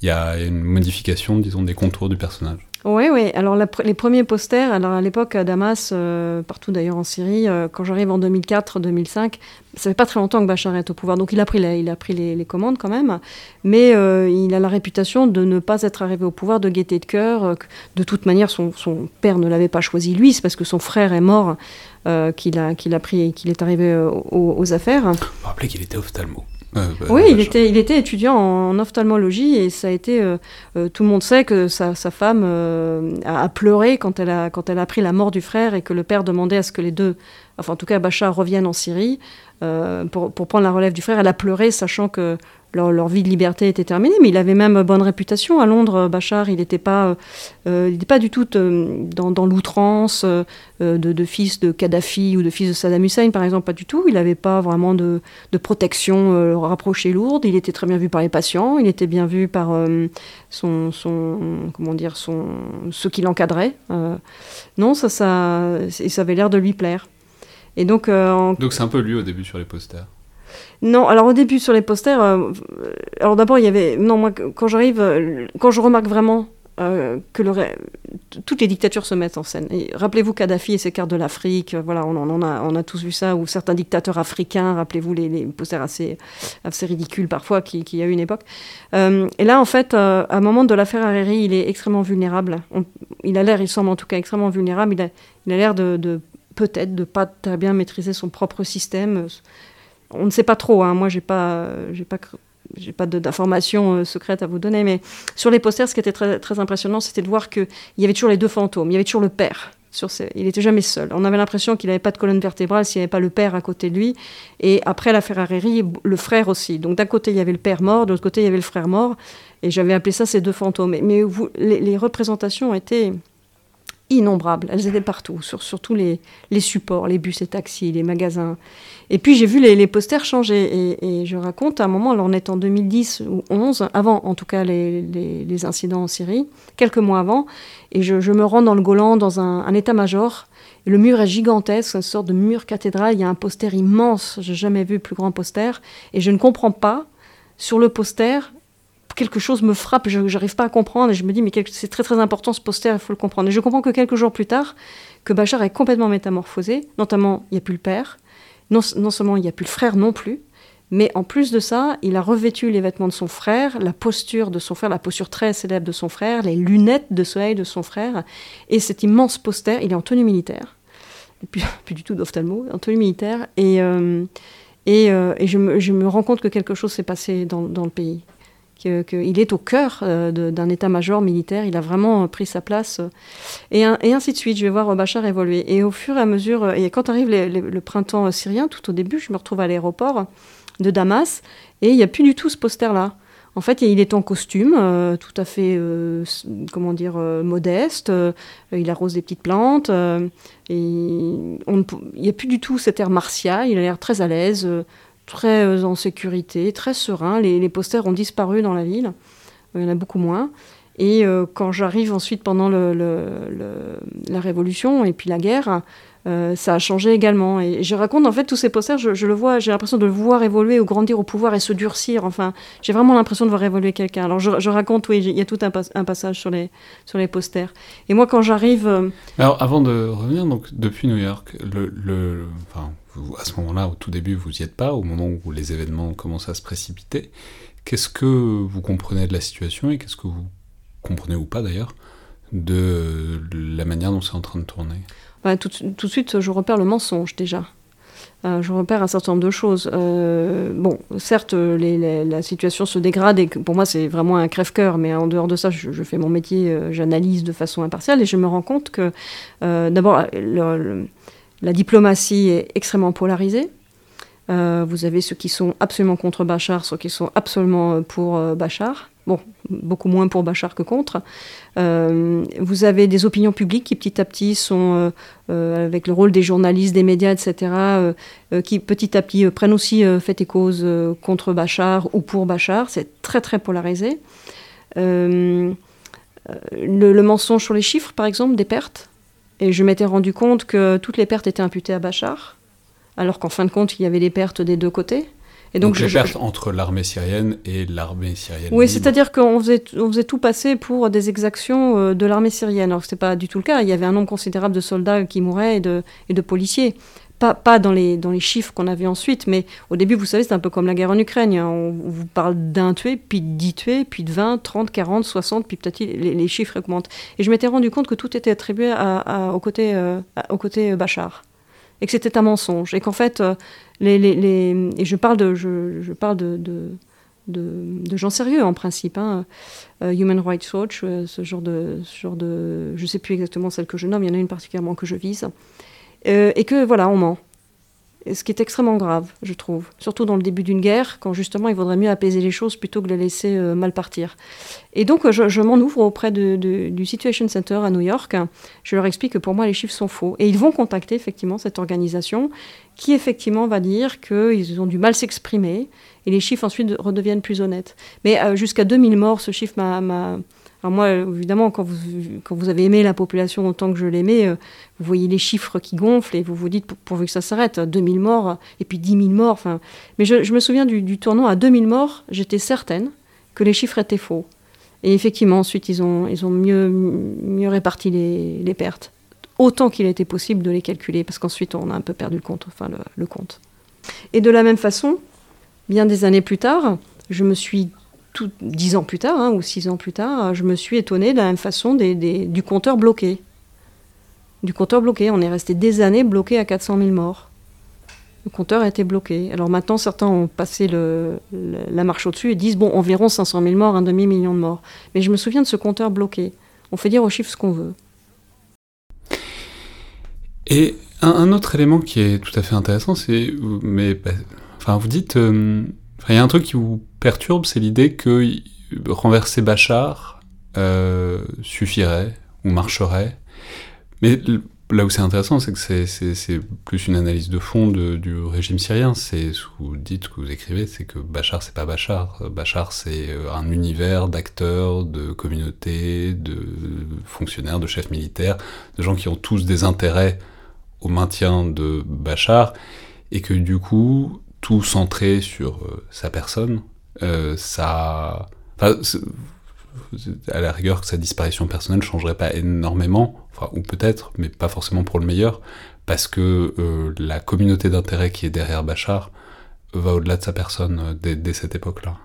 il y a une modification, disons, des contours du personnage. Oui, oui. Alors les premiers posters, alors à l'époque à Damas, partout d'ailleurs en Syrie, quand j'arrive en 2004-2005, ça fait pas très longtemps que Bachar est au pouvoir, donc il a pris, il a pris les, commandes quand même, mais il a la réputation de ne pas être arrivé au pouvoir de gaieté de cœur. de toute manière, son, père ne l'avait pas choisi lui, c'est parce que son frère est mort qu'il a, qu'il a pris, qu'il est arrivé aux, affaires. Rappelez qu'il était ophtalmo. Euh, bah, oui, il était, il était étudiant en ophtalmologie et ça a été. Euh, euh, tout le monde sait que sa, femme a, pleuré quand elle a, quand elle a appris la mort du frère et que le père demandait à ce que les deux, enfin en tout cas Bachar, reviennent en Syrie pour, pour, prendre la relève du frère. Elle a pleuré, sachant que leur, vie de liberté était terminée, mais il avait même bonne réputation. À Londres, Bachar, il n'était pas, euh, pas du tout euh, dans, l'outrance euh, de, fils de Kadhafi ou de fils de Saddam Hussein, par exemple, pas du tout. Il n'avait pas vraiment de, protection rapprochée lourde. Il était très bien vu par les patients, il était bien vu par son, son, comment dire, son, ceux qui l'encadraient. non, ça, ça, ça avait l'air de lui plaire. Et donc, donc c'est un peu lui au début sur les posters. Non, alors au début sur les posters, euh, alors d'abord il y avait, non moi quand j'arrive, euh, quand je remarque vraiment euh, que le toutes les dictatures se mettent en scène. Rappelez-vous Kadhafi et ses cartes de l'Afrique, voilà, on, on, a, on a tous vu ça, ou certains dictateurs africains, rappelez-vous les, posters assez, assez ridicules parfois qu'il qui y a eu une époque. et là en fait, à un moment de l'affaire Hariri, il est extrêmement vulnérable. il a l'air, il semble en tout cas extrêmement vulnérable, il a l'air de, de peut-être de pas très bien maîtriser son propre système on ne sait pas trop. Hein. Moi, j'ai pas, j'ai pas, j'ai pas d'informations euh, secrètes à vous donner, mais sur les posters, ce qui était très, impressionnant, c'était de voir qu'il y avait toujours les deux fantômes. Il y avait toujours le père. Sur Il n'était jamais seul. On avait l'impression qu'il n'avait pas de colonne vertébrale s'il n'y avait pas le père à côté de lui. Et après l'affaire Hariri, le frère aussi. Donc d'un côté, il y avait le père mort, de l'autre côté, il y avait le frère mort. Et j'avais appelé ça ces deux fantômes. Mais, les, les représentations étaient innombrables. Elles étaient partout, sur, tous les, supports, les bus et taxis, les magasins. Et puis j'ai vu les, posters changer. Et, je raconte à un moment, alors on est en 2010 ou 11, avant en tout cas les, incidents en Syrie, quelques mois avant, et je, me rends dans le Golan, dans un, état-major. Le mur est gigantesque, une sorte de mur cathédrale. Il y a un poster immense, j'ai jamais vu plus grand poster. Et je ne comprends pas, sur le poster, quelque chose me frappe, je n'arrive pas à comprendre, et je me dis, mais c'est très très important ce poster, il faut le comprendre. Et je comprends que quelques jours plus tard, que Bachar est complètement métamorphosé, notamment il n'y a plus le père, non, seulement il n'y a plus le frère non plus, mais en plus de ça, il a revêtu les vêtements de son frère, la posture de son frère, la posture très célèbre de son frère, les lunettes de soleil de son frère, et cet immense poster, il est en tenue militaire, et plus du tout d'ophtalmo, en tenue militaire, et, euh, euh, je, me, rends compte que quelque chose s'est passé dans le pays qu'il est au cœur euh, d'un état-major militaire, il a vraiment euh, pris sa place, euh, et, ainsi de suite. Je vais voir Bachar évoluer. Et au fur et à mesure, et quand arrive le printemps syrien, tout au début, je me retrouve à l'aéroport de Damas, et il n'y a plus du tout ce poster-là. En fait, il est en costume, tout à fait, comment dire, modeste. il arrose des petites plantes. il n'y a plus du tout cet air martial. Il a l'air très à l'aise très euh, en sécurité, très serein. Les, posters ont disparu dans la ville, il y en a beaucoup moins. Et euh, quand j'arrive ensuite pendant la Révolution et puis la guerre, euh, ça a changé également. Et je raconte en fait tous ces posters, je, le vois, j'ai l'impression de le voir évoluer ou grandir au pouvoir et se durcir. Enfin, j'ai vraiment l'impression de voir évoluer quelqu'un. Alors je, raconte, oui, il y a tout un, passage sur les, posters. Et moi, quand j'arrive. Alors avant de revenir, donc depuis New York, le, à ce moment-là, au tout début, vous n'y êtes pas, au moment où les événements commencent à se précipiter. Qu'est-ce que vous comprenez de la situation et qu'est-ce que vous comprenez ou pas d'ailleurs de la manière dont c'est en train de tourner? Bah, tout, de suite, je repère le mensonge déjà. Euh, je repère un certain nombre de choses. Euh, bon, certes, la situation se dégrade et pour moi, c'est vraiment un crève-cœur, mais en dehors de ça, je, fais mon métier, euh, j'analyse de façon impartiale et je me rends compte que, d'abord, la diplomatie est extrêmement polarisée. Euh, vous avez ceux qui sont absolument contre Bachar, ceux qui sont absolument euh, pour euh, Bachar. Bon, beaucoup moins pour Bachar que contre. vous avez des opinions publiques qui petit à petit sont, avec le rôle des journalistes, des médias, etc., qui petit à petit prennent aussi fait et cause contre Bachar ou pour Bachar. C'est très très polarisé. le, mensonge sur les chiffres, par exemple, des pertes. Et je m'étais rendu compte que toutes les pertes étaient imputées à Bachar, alors qu'en fin de compte, il y avait des pertes des deux côtés. Et donc, les pertes entre l'armée syrienne et l'armée syrienne. Oui, c'est-à-dire qu'on faisait, on faisait tout passer pour des exactions euh, de l'armée syrienne. Alors ce n'était pas du tout le cas. Il y avait un nombre considérable de soldats qui mouraient et de, et de policiers. Pas, dans, les, dans les chiffres qu'on avait ensuite, mais au début, vous savez, c'est un peu comme la guerre en Ukraine. Hein. On, vous parle d'un tué, puis de dix tués, puis de 20, 30, 40, 60, puis peut-être les, les, chiffres augmentent. Et je m'étais rendu compte que tout était attribué au, côté, euh, au côté Bachar et que c'était un mensonge et qu'en fait euh, les, les, les, et je parle de je, je parle de, de, de, gens sérieux en principe hein. Euh, Human Rights Watch euh, ce genre de ce genre de je sais plus exactement celle que je nomme il y en a une particulièrement que je vise et que voilà on ment ce qui est extrêmement grave, je trouve. Surtout dans le début d'une guerre, quand justement il vaudrait mieux apaiser les choses plutôt que les laisser euh, mal partir. Et donc je, m'en ouvre auprès du Situation Center à New York. Je leur explique que pour moi les chiffres sont faux. Et ils vont contacter effectivement cette organisation qui effectivement va dire qu'ils ont du mal s'exprimer et les chiffres ensuite redeviennent plus honnêtes. Mais euh, jusqu'à 2000 morts, ce chiffre m'a moi, évidemment, quand vous, avez aimé la population autant que je l'aimais, euh, vous voyez les chiffres qui gonflent et vous vous dites, pourvu que ça s'arrête, 2000 morts et puis 10 000 morts. Enfin, mais je, me souviens du, tournant à 2000 morts, j'étais certaine que les chiffres étaient faux. Et effectivement, ensuite, ils ont, mieux, réparti les, pertes. Autant qu'il a été possible de les calculer, parce qu'ensuite, on a un peu perdu le compte. Enfin, le compte. Et de la même façon, bien des années plus tard, je me suis dix ans plus tard, hein, ou six ans plus tard, je me suis étonnée de la même façon du compteur bloqué. Du compteur bloqué. On est resté des années bloqué à 400 000 morts. Le compteur a été bloqué. Alors maintenant, certains ont passé la marche au-dessus et disent bon, environ 500 000 morts, un demi-million de morts. Mais je me souviens de ce compteur bloqué. On fait dire aux chiffres ce qu'on veut. Et un, autre élément qui est tout à fait intéressant, c'est. Mais, bah, enfin, vous dites. Euh, il y a un truc qui vous perturbe, c'est l'idée que renverser Bachar euh, suffirait ou marcherait. Mais là où c'est intéressant, c'est que c'est plus une analyse de fond du régime syrien. C'est ce que vous dites, ce que vous écrivez, c'est que Bachar, c'est pas Bachar. Bachar, c'est euh, un univers d'acteurs, de communautés, de fonctionnaires, de chefs militaires, de gens qui ont tous des intérêts au maintien de Bachar, et que du coup, tout centré sur euh, sa personne, euh, ça, à la rigueur que sa disparition personnelle changerait pas énormément, enfin, ou peut-être, mais pas forcément pour le meilleur, parce que euh, la communauté d'intérêt qui est derrière Bachar va au-delà de sa personne dès cette époque-là.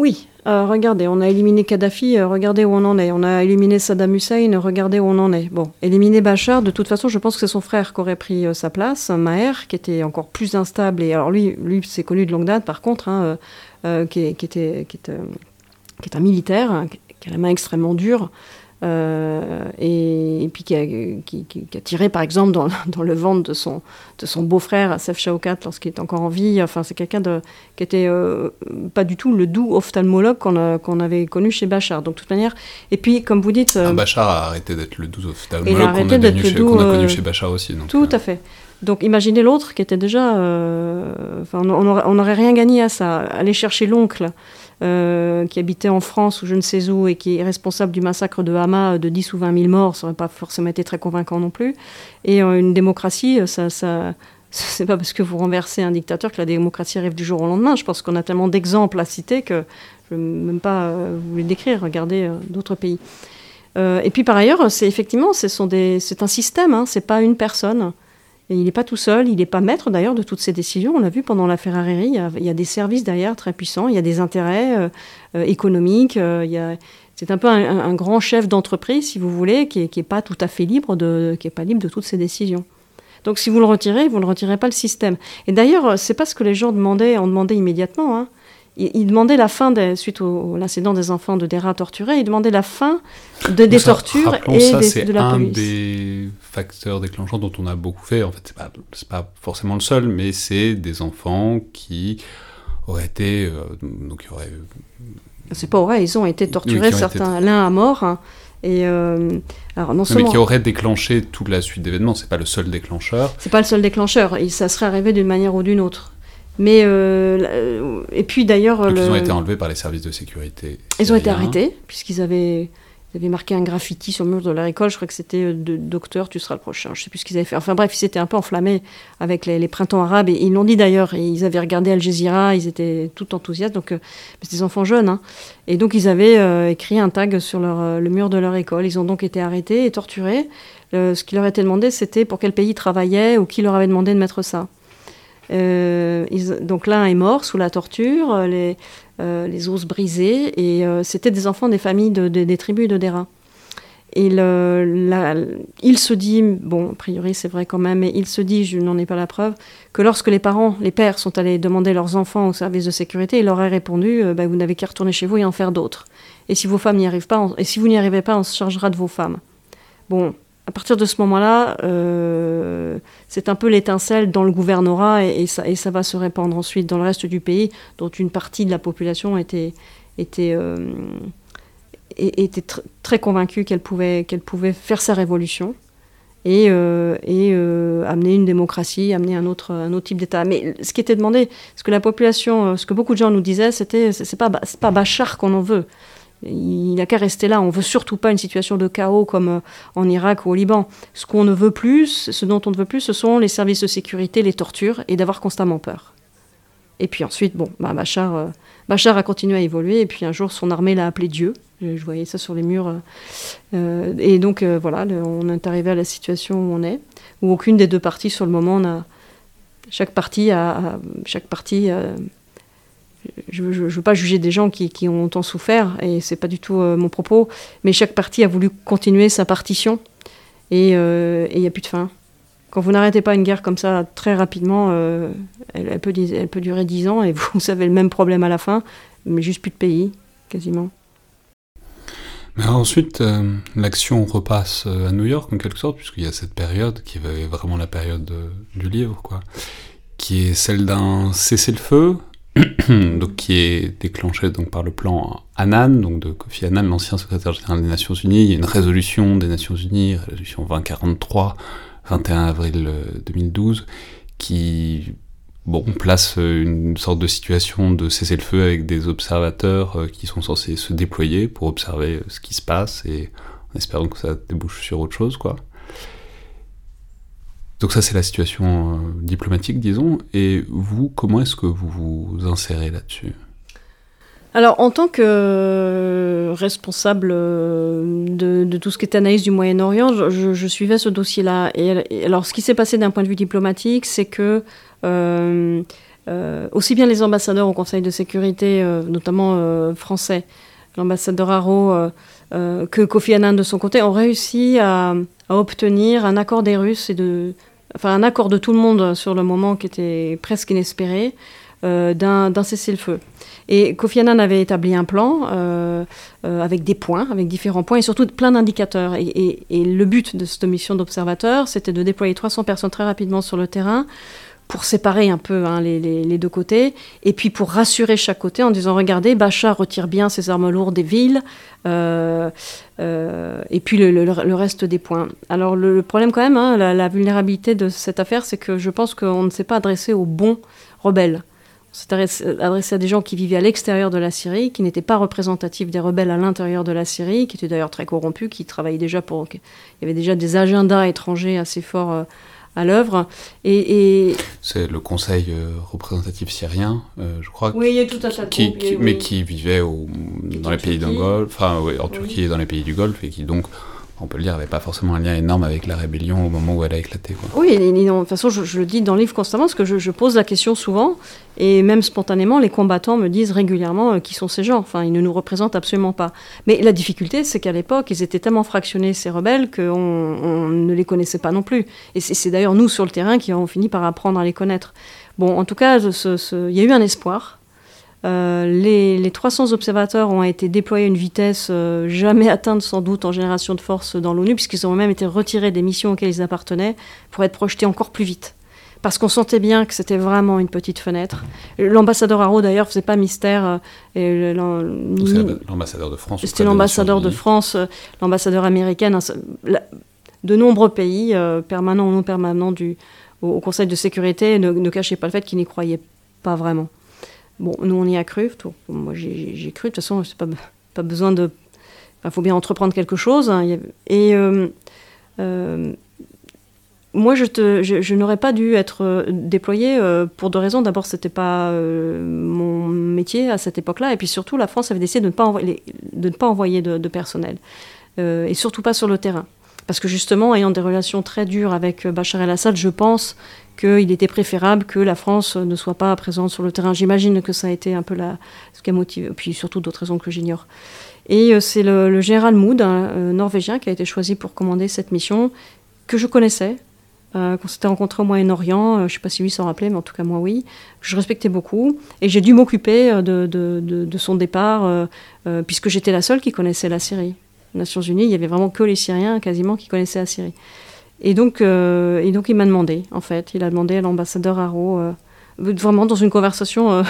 Oui, euh, regardez, on a éliminé Kadhafi, euh, regardez où on en est. On a éliminé Saddam Hussein, regardez où on en est. Bon, éliminer Bachar, de toute façon, je pense que c'est son frère qui aurait pris euh, sa place, Maher, qui était encore plus instable. Et alors lui, lui c'est connu de longue date, par contre, hein, qui, était, qui, est, qui, est, un militaire, hein, qui a la main extrêmement dure. Euh, et, puis qui a, qui, a, tiré par exemple dans, dans, le ventre de son, de son beau-frère Sef Shaokat lorsqu'il était encore en vie. Enfin, c'est quelqu'un qui était euh, pas du tout le doux ophtalmologue qu'on avait connu chez Bachar. Donc, de toute manière, et puis comme vous dites. Euh, Bachar a arrêté d'être le doux ophtalmologue qu'on a, qu a, connu chez Bachar aussi. Donc, tout à fait. Donc imaginez l'autre qui était déjà... Enfin, on n'aurait rien gagné à ça. Aller chercher l'oncle euh, qui habitait en France ou je ne sais où et qui est responsable du massacre de Hama de 10 ou 20 000 morts, ça n'aurait pas forcément été très convaincant non plus. Et euh, une démocratie, ça, ça c'est pas parce que vous renversez un dictateur que la démocratie arrive du jour au lendemain. Je pense qu'on a tellement d'exemples à citer que je ne vais même pas euh, vous les décrire. Regardez d'autres pays. et puis par ailleurs, c'est effectivement, c'est un système, hein, c'est pas une personne. Il n'est pas tout seul, il n'est pas maître d'ailleurs de toutes ces décisions. On l'a vu pendant l'affaire Hariri, il, y, a, des services derrière très puissants, il y a des intérêts euh, euh, économiques, euh, c'est un peu un, grand chef d'entreprise, si vous voulez, qui n'est pas tout à fait libre de, qui pas libre de toutes ces décisions. Donc si vous le retirez, vous ne retirez pas le système. Et d'ailleurs, c'est pas ce que les gens demandaient, ont demandé immédiatement. Hein il, demandait la fin, des, suite au, l'incident des enfants de Dera torturés, il demandait la fin de, des tortures et ça, de la police. C'est un des facteurs déclenchants dont on a beaucoup fait. En fait, c'est pas, pas forcément le seul, mais c'est des enfants qui auraient été. Euh, donc, il aurait, c'est pas vrai, ils ont été torturés, certains, l'un à mort. Hein. et euh, alors non seulement... Mais qui aurait déclenché toute la suite d'événements, c'est pas le seul déclencheur. C'est pas le seul déclencheur, et ça serait arrivé d'une manière ou d'une autre. Mais euh, et puis d'ailleurs, ils ont été enlevés par les services de sécurité. Ils ont été arrêtés puisqu'ils avaient ils avaient marqué un graffiti sur le mur de leur école. Je crois que c'était euh, Docteur, tu seras le prochain. Je sais plus ce qu'ils avaient fait. Enfin bref, ils s'étaient un peu enflammés avec les, printemps arabes. Et ils l'ont dit d'ailleurs. Ils avaient regardé Al Jazeera. Ils étaient tout enthousiastes. Donc, euh, c'est des enfants jeunes. Hein. Et donc, ils avaient euh, écrit un tag sur le mur de leur école. Ils ont donc été arrêtés et torturés. ce qui leur était demandé, c'était pour quel pays ils travaillaient ou qui leur avait demandé de mettre ça. Donc l'un est mort sous la torture, les, euh, les os brisés, et euh, c'était des enfants des familles des tribus de Dera. Et il se dit, bon, a priori c'est vrai quand même, mais il se dit, je n'en ai pas la preuve, que lorsque les parents, les pères sont allés demander leurs enfants au service de sécurité, il leur a répondu, euh, bah, vous n'avez qu'à retourner chez vous et en faire d'autres. Et si vos femmes n'y arrivent pas, et si vous n'y arrivez pas, on se chargera de vos femmes. Bon, à partir de ce moment-là, euh, c'est un peu l'étincelle dans le gouvernorat et, ça, va se répandre ensuite dans le reste du pays, dont une partie de la population était, euh, très convaincue qu'elle pouvait, faire sa révolution et, euh, amener une démocratie, amener un autre, un autre type d'État. Mais ce qui était demandé, ce que la population, ce que beaucoup de gens nous disaient, c'était c'est pas, pas Bachar qu'on en veut. Il n'a qu'à rester là. On ne veut surtout pas une situation de chaos comme euh, en Irak ou au Liban. Ce qu'on ne veut plus, ce dont on ne veut plus, ce sont les services de sécurité, les tortures et d'avoir constamment peur. Et puis ensuite, bon, bah, Bachar, euh, Bachar a continué à évoluer. Et puis un jour, son armée l'a appelé Dieu. Je, voyais ça sur les murs. Euh, et donc voilà, on est arrivé à la situation où on est, où aucune des deux parties, sur le moment, n'a. Chaque partie a, chaque partie je ne veux pas juger des gens qui, ont tant souffert, et c'est pas du tout euh, mon propos, mais chaque partie a voulu continuer sa partition, et euh, il n'y a plus de fin. Quand vous n'arrêtez pas une guerre comme ça très rapidement, euh, elle, peut, durer dix ans, et vous avez le même problème à la fin, mais juste plus de pays, quasiment. Ensuite, l'action repasse à New York en quelque sorte, puisqu'il y a cette période qui est vraiment la période du livre, quoi, qui est celle d'un cessez-le-feu, donc qui est déclenché donc par le plan Annan, donc de Kofi Annan, l'ancien secrétaire général des Nations Unies. Il y a une résolution des Nations Unies, résolution 2043, 21 avril 2012, euh, qui bon, place une sorte de situation de cessez-le-feu avec des observateurs euh, qui sont censés se déployer pour observer euh, ce qui se passe et en espérant que ça débouche sur autre chose, quoi. Donc ça, c'est la situation euh, diplomatique, disons. Et vous, comment est-ce que vous vous insérez là-dessus? Alors, en tant que responsable euh, de, tout ce qui est analyse du Moyen-Orient, je, suivais ce dossier-là. Et, alors, ce qui s'est passé d'un point de vue diplomatique, c'est que euh, aussi bien les ambassadeurs au Conseil de sécurité, notamment français, l'ambassadeur Haro, que Kofi Annan de son côté, ont réussi à obtenir un accord des Russes et de, enfin un accord de tout le monde sur le moment qui était presque inespéré, euh, d'un cessez-le-feu. Et Kofi Annan avait établi un plan euh, euh, avec des points, avec différents points et surtout plein d'indicateurs. Et, le but de cette mission d'observateur, c'était de déployer 300 personnes très rapidement sur le terrain pour séparer un peu hein, les, deux côtés, et puis pour rassurer chaque côté en disant regardez, Bachar retire bien ses armes lourdes des villes, euh, euh, et puis le, reste des points. Alors le, problème quand même, hein, la, vulnérabilité de cette affaire, c'est que je pense qu'on ne s'est pas adressé aux bons rebelles. On s'est adressé à des gens qui vivaient à l'extérieur de la Syrie, qui n'étaient pas représentatifs des rebelles à l'intérieur de la Syrie, qui étaient d'ailleurs très corrompus, qui travaillaient déjà pour... Il y avait déjà des agendas étrangers assez forts. Euh, à l'œuvre. Et, C'est le Conseil euh, représentatif syrien, euh, je crois. Oui, il y a tout un tas de Mais qui vivait au, dans les pays du Golfe, enfin en Turquie et dans les pays du Golfe, et qui donc on peut le dire, n'avait pas forcément un lien énorme avec la rébellion au moment où elle a éclaté. Oui, de toute façon, je, le dis dans le livre constamment, parce que je, pose la question souvent, et même spontanément, les combattants me disent régulièrement euh, qui sont ces gens. Enfin, ils ne nous représentent absolument pas. Mais la difficulté, c'est qu'à l'époque, ils étaient tellement fractionnés, ces rebelles, qu'on on ne les connaissait pas non plus. Et c'est d'ailleurs nous, sur le terrain, qui avons fini par apprendre à les connaître. Bon, en tout cas, il y a eu un espoir. Euh, les, 300 observateurs ont été déployés à une vitesse euh, jamais atteinte sans doute en génération de force dans l'ONU, puisqu'ils ont même été retirés des missions auxquelles ils appartenaient pour être projetés encore plus vite. Parce qu'on sentait bien que c'était vraiment une petite fenêtre. L'ambassadeur Haro, d'ailleurs, faisait pas mystère. Euh, l'ambassadeur de France. C'était l'ambassadeur de France, l'ambassadeur américaine. De nombreux pays, permanents ou non permanents, du, au, Conseil de sécurité, ne, ne cachaient pas le fait qu'ils n'y croyaient pas vraiment. Bon, nous, on y a cru. Moi, j'ai cru. De toute façon, c'est pas, pas besoin de. Il faut bien entreprendre quelque chose. Hein, et moi, je, je, n'aurais pas dû être déployée pour deux raisons. D'abord, c'était pas mon métier à cette époque-là, et puis surtout, la France avait décidé de ne pas envoyer de, ne pas envoyer de personnel, et surtout pas sur le terrain. Parce que justement, ayant des relations très dures avec Bachar el-Assad, je pense qu'il était préférable que la France ne soit pas présente sur le terrain. J'imagine que ça a été un peu ce qui a motivé, puis surtout d'autres raisons que j'ignore. Et euh, c'est le, général Mood, un euh, norvégien, qui a été choisi pour commander cette mission, que je connaissais, euh, qu'on s'était rencontré au Moyen-Orient, je ne sais pas si lui s'en rappelait, mais en tout cas moi oui, je respectais beaucoup, et j'ai dû m'occuper de, de, son départ, puisque j'étais la seule qui connaissait la Syrie. Nations Unies, il n'y avait vraiment que les Syriens quasiment qui connaissaient la Syrie. Et donc, euh, et donc il m'a demandé, en fait, il a demandé à l'ambassadeur Haro, euh, vraiment dans une conversation,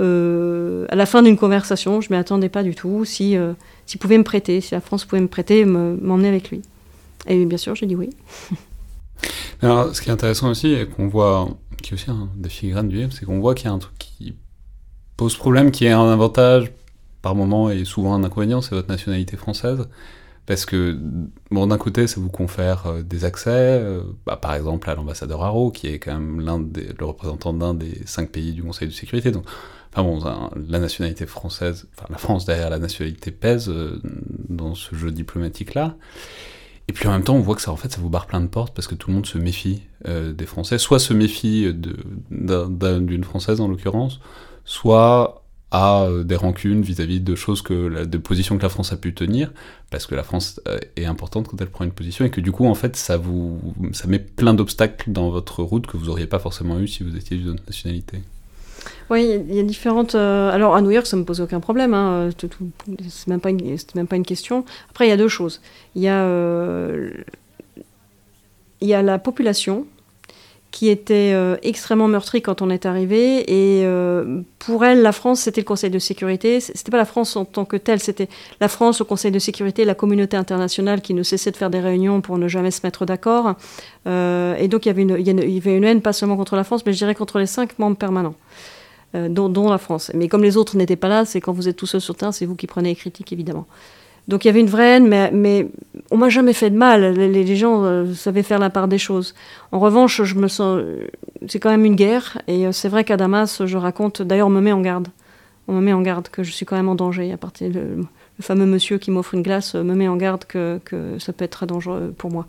euh, à la fin d'une conversation, je ne m'y attendais pas du tout, si, s'il pouvait me prêter, si la France pouvait me prêter, m'emmener avec lui. Et bien sûr, j'ai dit oui. Alors, ce qui est intéressant aussi, et qu'on voit, qui est aussi un des filigranes du livre, c'est qu'on voit qu'il y a un truc qui pose problème, qui est un avantage par moment et souvent un inconvénient, c'est votre nationalité française. Parce que, bon, d'un côté, ça vous confère euh, des accès, euh, bah, par exemple à l'ambassadeur Haro, qui est quand même l'un des, le représentant d'un des cinq pays du Conseil de sécurité. Donc, enfin bon, la nationalité française, enfin la France derrière la nationalité pèse euh, dans ce jeu diplomatique-là. Et puis en même temps, on voit que ça, en fait, ça vous barre plein de portes parce que tout le monde se méfie des Français, soit se méfie d'une Française en l'occurrence, soit a euh, des rancunes vis-à-vis de choses que de positions que la France a pu tenir parce que la France euh, est importante quand elle prend une position et que du coup en fait ça vous ça met plein d'obstacles dans votre route que vous auriez pas forcément eu si vous étiez d'une autre nationalité. Oui, il y a différentes. Euh, alors à New York, ça me pose aucun problème. Hein, c'est même pas une, même pas une question. Après, il y a deux choses. Il y a il y a la population qui était euh, extrêmement meurtrie quand on est arrivé. Et euh, pour elle, la France, c'était le Conseil de sécurité. C'était pas la France en tant que telle, c'était la France, le Conseil de sécurité, la communauté internationale qui ne cessait de faire des réunions pour ne jamais se mettre d'accord. Euh, et donc il y, avait une, il y avait une haine pas seulement contre la France, mais je dirais contre les cinq membres permanents. Dont, dont, la France. Mais comme les autres n'étaient pas là, c'est quand vous êtes tout seul sur terrain, c'est vous qui prenez les critiques, évidemment. Donc il y avait une vraie haine, mais, mais on m'a jamais fait de mal. Les, gens euh, savaient faire la part des choses. En revanche, je me sens, c'est quand même une guerre, et euh, c'est vrai qu'à Damas, je raconte. D'ailleurs, on me met en garde. On me met en garde que je suis quand même en danger. À partir le, le fameux monsieur qui m'offre une glace euh, me met en garde que, que, ça peut être très dangereux pour moi.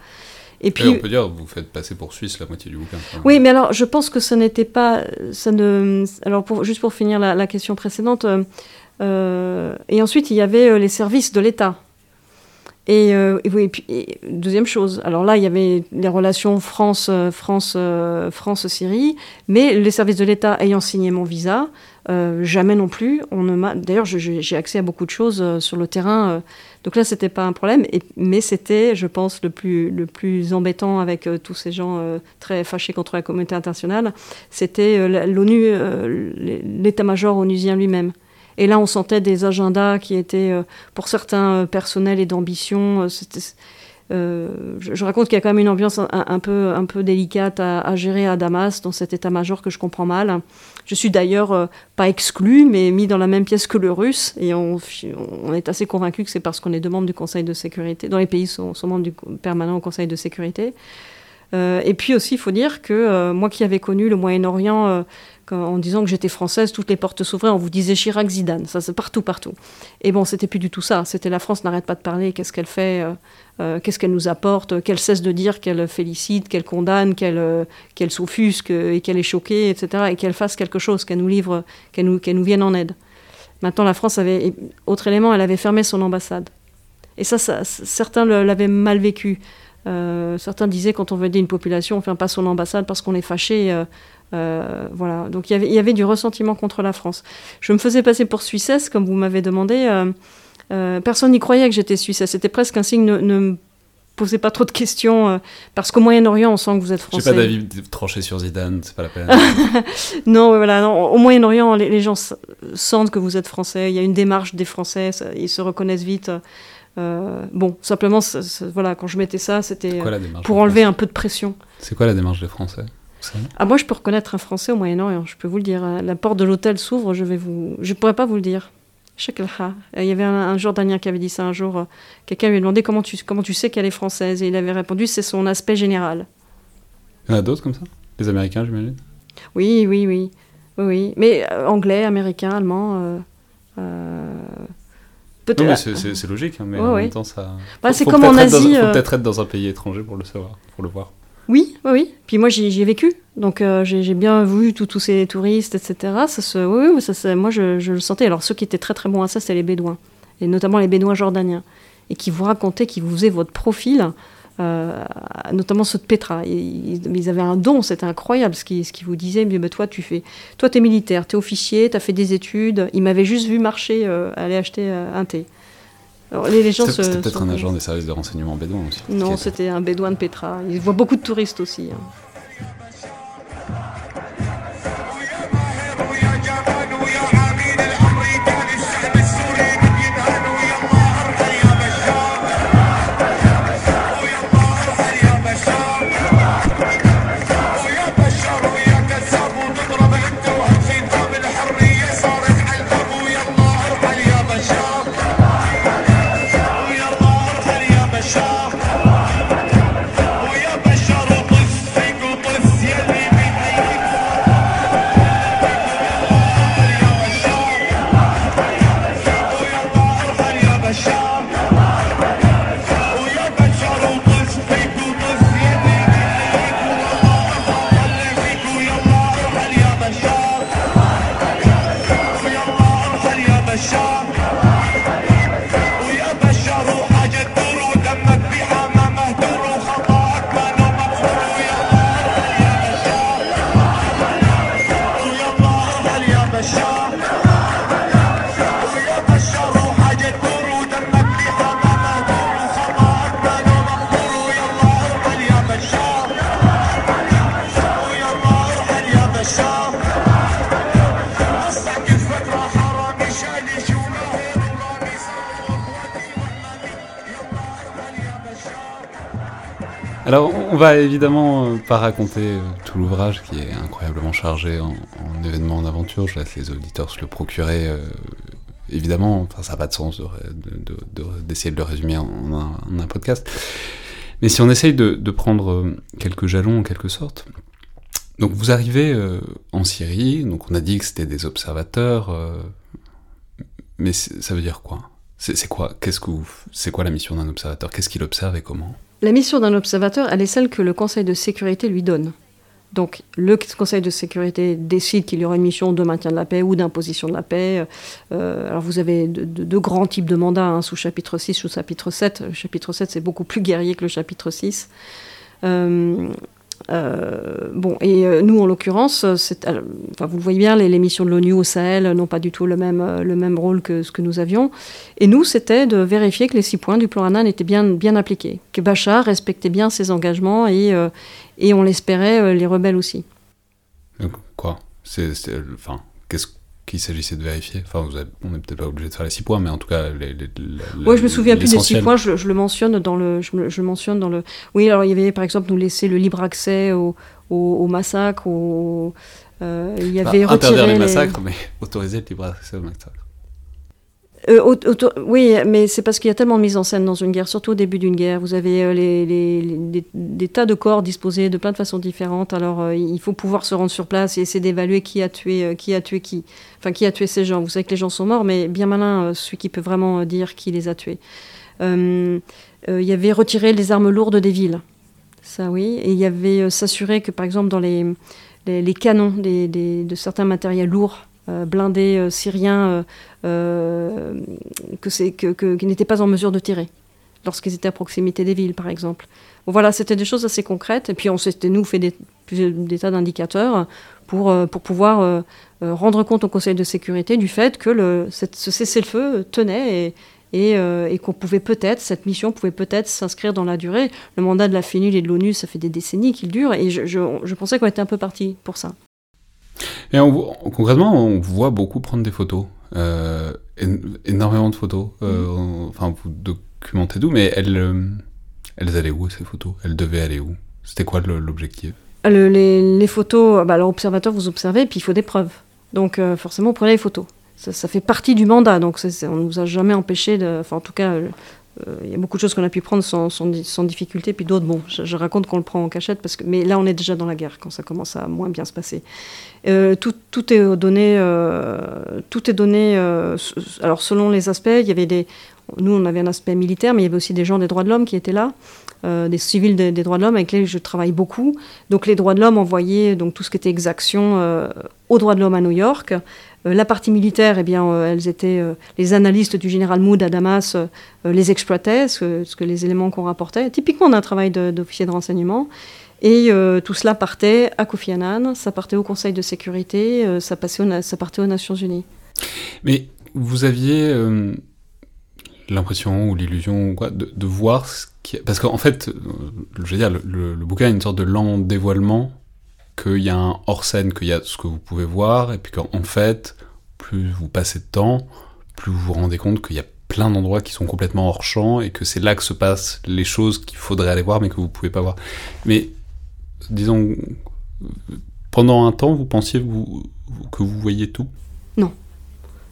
Et puis, on peut dire, vous faites passer pour Suisse la moitié du bouquin. Oui, mais alors, je pense que ce n'était pas, ça ne, alors pour, juste pour finir la, question précédente. Euh, et ensuite, il y avait euh, les services de l'État. Et, euh, et, deuxième chose, alors là, il y avait les relations France, France, France, Syrie, mais les services de l'État ayant signé mon visa, jamais non plus. On ne m'a. D'ailleurs, j'ai accès à beaucoup de choses sur le terrain. donc là, c'était pas un problème, mais c'était, je pense, le plus, le plus embêtant avec tous ces gens très fâchés contre la communauté internationale. C'était l'ONU, l'état-major onusien lui-même. Et là, on sentait des agendas qui étaient, euh, pour certains, euh, personnels et d'ambition. Euh, je, raconte qu'il y a quand même une ambiance un, peu, délicate à, gérer à Damas, dans cet état-major que je comprends mal. Je suis d'ailleurs pas exclu, mais mis dans la même pièce que le russe, et on, est assez convaincu que c'est parce qu'on est deux membres du Conseil de sécurité, dans les pays sont, sont membres du permanent au Conseil de sécurité. et puis aussi, il faut dire que moi qui avais connu le Moyen-Orient en disant que j'étais française, toutes les portes s'ouvraient, on vous disait Chirac, Zidane, ça c'est partout, partout. Et bon, c'était plus du tout ça, c'était la France n'arrête pas de parler, qu'est-ce qu'elle fait, euh, euh, qu'est-ce qu'elle nous apporte, qu'elle cesse de dire qu'elle félicite, qu'elle condamne, qu'elle euh, s'offusque et qu'elle est choquée, etc., et qu'elle fasse quelque chose, qu'elle nous livre, qu'elle nous, vienne en aide. Maintenant, la France avait, autre élément, elle avait fermé son ambassade. Et ça, ça certains l'avaient mal vécu. certains disaient quand on veut aider une population, on ne ferme pas son ambassade parce qu'on est fâché. Voilà, donc il y avait du ressentiment contre la France. Je me faisais passer pour Suissesse, comme vous m'avez demandé. Euh, euh, personne n'y croyait que j'étais Suissesse. C'était presque un signe, ne, ne me posez pas trop de questions, parce qu'au Moyen-Orient, on sent que vous êtes français. J'ai pas d'avis tranché sur Zidane, c'est pas la peine. non, voilà, non, au Moyen-Orient, les, gens sentent que vous êtes français. Il y a une démarche des Français, ils se reconnaissent vite. bon, simplement, voilà, quand je mettais ça, c'était pour enlever un peu de pression. C'est quoi la démarche des Français? Ah, moi, je peux reconnaître un Français au Moyen-Orient, je peux vous le dire. La porte de l'hôtel s'ouvre, je vais vous... Je pourrais pas vous le dire. Il y avait un, Jordanien qui avait dit ça un jour. Quelqu'un lui a demandé comment tu, comment tu sais qu'elle est française. Et il avait répondu c'est son aspect général. Il y en a d'autres comme ça? Les Américains, j'imagine? Oui, oui, oui. Oui, Mais anglais, américain, allemand. Peut-être. c'est logique, hein, mais en même temps, ça. Bah, c'est comme en Asie. Il faut peut-être être dans un pays étranger pour le savoir, pour le voir. Oui, oui, oui. Puis moi, j'y ai vécu. Donc, euh, j'ai bien vu tous ces touristes, etc. Ça oui, ça, moi, je, le sentais. Alors, ceux qui étaient très, très bons à ça, c'était les Bédouins. Et notamment les Bédouins jordaniens. Et qui vous racontaient, qui vous faisaient votre profil, euh, notamment ceux de Petra. Ils, avaient un don, c'était incroyable ce qu'ils qui vous disaient. Mais, toi, tu fais. Toi, t'es militaire, t'es officier, t'as fait des études. Ils m'avaient juste vu marcher, euh, aller acheter un thé. C'était peut-être un agent des services de renseignement bédouin aussi. Non, c'était un bédouin de Petra. Il voit beaucoup de touristes aussi. Hein. On va évidemment euh, pas raconter euh, tout l'ouvrage qui est incroyablement chargé en, événements, en aventure. Je laisse les auditeurs se le procurer. Euh, évidemment, enfin, ça n'a pas de sens d'essayer de, le résumer en un, podcast. Mais si on essaye de, prendre quelques jalons en quelque sorte, donc vous arrivez en Syrie, donc on a dit que c'était des observateurs, mais ça veut dire quoi? C'est quoi? Qu'est-ce que c'est quoi la mission d'un observateur? Qu'est-ce qu'il observe et comment? La mission d'un observateur, elle est celle que le Conseil de sécurité lui donne. Donc le Conseil de sécurité décide qu'il y aura une mission de maintien de la paix ou d'imposition de la paix. Euh, alors vous avez deux grands types de mandats, hein, sous chapitre 6, sous chapitre 7. Le chapitre 7, c'est beaucoup plus guerrier que le chapitre 6. Euh, bon, et euh, nous, en l'occurrence, euh, vous le voyez bien, les, missions de l'ONU au Sahel n'ont pas du tout le même, le même rôle que ce que nous avions. Et nous, c'était de vérifier que les six points du plan Annan étaient bien, bien appliqués, que Bachar respectait bien ses engagements et, et on l'espérait, les rebelles aussi. Quoi? Enfin, qu'est-ce qu'il s'agissait de vérifier Enfin, on n'est peut-être pas obligé de faire les six points, mais en tout cas, les. oui, je me souviens plus des six points. Je, le mentionne dans le. Je, mentionne dans le. Oui, alors il y avait par exemple nous laisser le libre accès au, au, massacre. Au, euh, il y avait bah, interdire les massacres, mais autoriser le libre accès au massacre. Euh, oui, mais c'est parce qu'il y a tellement de mise en scène dans une guerre, surtout au début d'une guerre. Vous avez euh, des, tas de corps disposés de plein de façons différentes. Alors, euh, il faut pouvoir se rendre sur place et essayer d'évaluer qui a tué qui a tué qui. Enfin, qui a tué ces gens. Vous savez que les gens sont morts, mais bien malin celui qui peut vraiment dire qui les a tués. il y avait retirer les armes lourdes des villes. Ça, oui. Et il y avait s'assurer que, par exemple, dans les, canons de certains matériels lourds, blindés syriens euh, que c'est que, qui n'étaient pas en mesure de tirer lorsqu'ils étaient à proximité des villes, par exemple. voilà, c'était des choses assez concrètes. Et puis on s'était, nous, fait des, des tas d'indicateurs pour, pour pouvoir rendre compte au Conseil de sécurité du fait que le, ce cessez-le-feu tenait et, et, qu'on pouvait peut-être, cette mission pouvait peut-être s'inscrire dans la durée. Le mandat de la FINUL et de l'ONU, ça fait des décennies qu'il dure, et je, je, pensais qu'on était un peu parti pour ça. Et concrètement, on voit beaucoup prendre des photos, euh, énormément de photos. Euh, mm. enfin, vous documentez tout, mais elles, euh, elles allaient où ces photos? Elles devaient aller où? C'était quoi l'objectif? Les, les, photos, bah, l'observateur vous observez, puis il faut des preuves. Donc forcément, prenez les photos. ça, fait partie du mandat, donc on ne nous a jamais empêché de. Enfin, en tout cas, il y a beaucoup de choses qu'on a pu prendre sans, difficulté, puis d'autres, bon, je, raconte qu'on le prend en cachette, parce que, mais là, on est déjà dans la guerre quand ça commence à moins bien se passer. tout, tout, est donné, tout est donné. alors, selon les aspects, il y avait des. Nous, on avait un aspect militaire, mais il y avait aussi des gens des droits de l'homme qui étaient là. Euh, des civils des droits de l'homme avec lesquels je travaille beaucoup. Donc les droits de l'homme envoyaient donc tout ce qui était exaction euh, aux droits de l'homme à New York. Euh, la partie militaire, eh bien, elles étaient les analystes du général Mood à Damas les exploitaient, ce que, les éléments qu'on rapportait, typiquement d'un travail d'officier de, renseignement. Et tout cela partait à Kofi Annan, ça partait au Conseil de sécurité, ça, passait ça partait aux Nations Unies. Mais vous aviez l'impression ou l'illusion de, voir ce qui... Parce qu'en fait, euh, je veux dire, le, bouquin a une sorte de lent dévoilement, qu'il y a un hors-scène, qu'il y a ce que vous pouvez voir, et puis qu'en fait, plus vous passez de temps, plus vous vous rendez compte qu'il y a plein d'endroits qui sont complètement hors champ, et que c'est là que se passent les choses qu'il faudrait aller voir, mais que vous pouvez pas voir. Mais, disons, pendant un temps, vous pensiez vous, que vous voyez tout?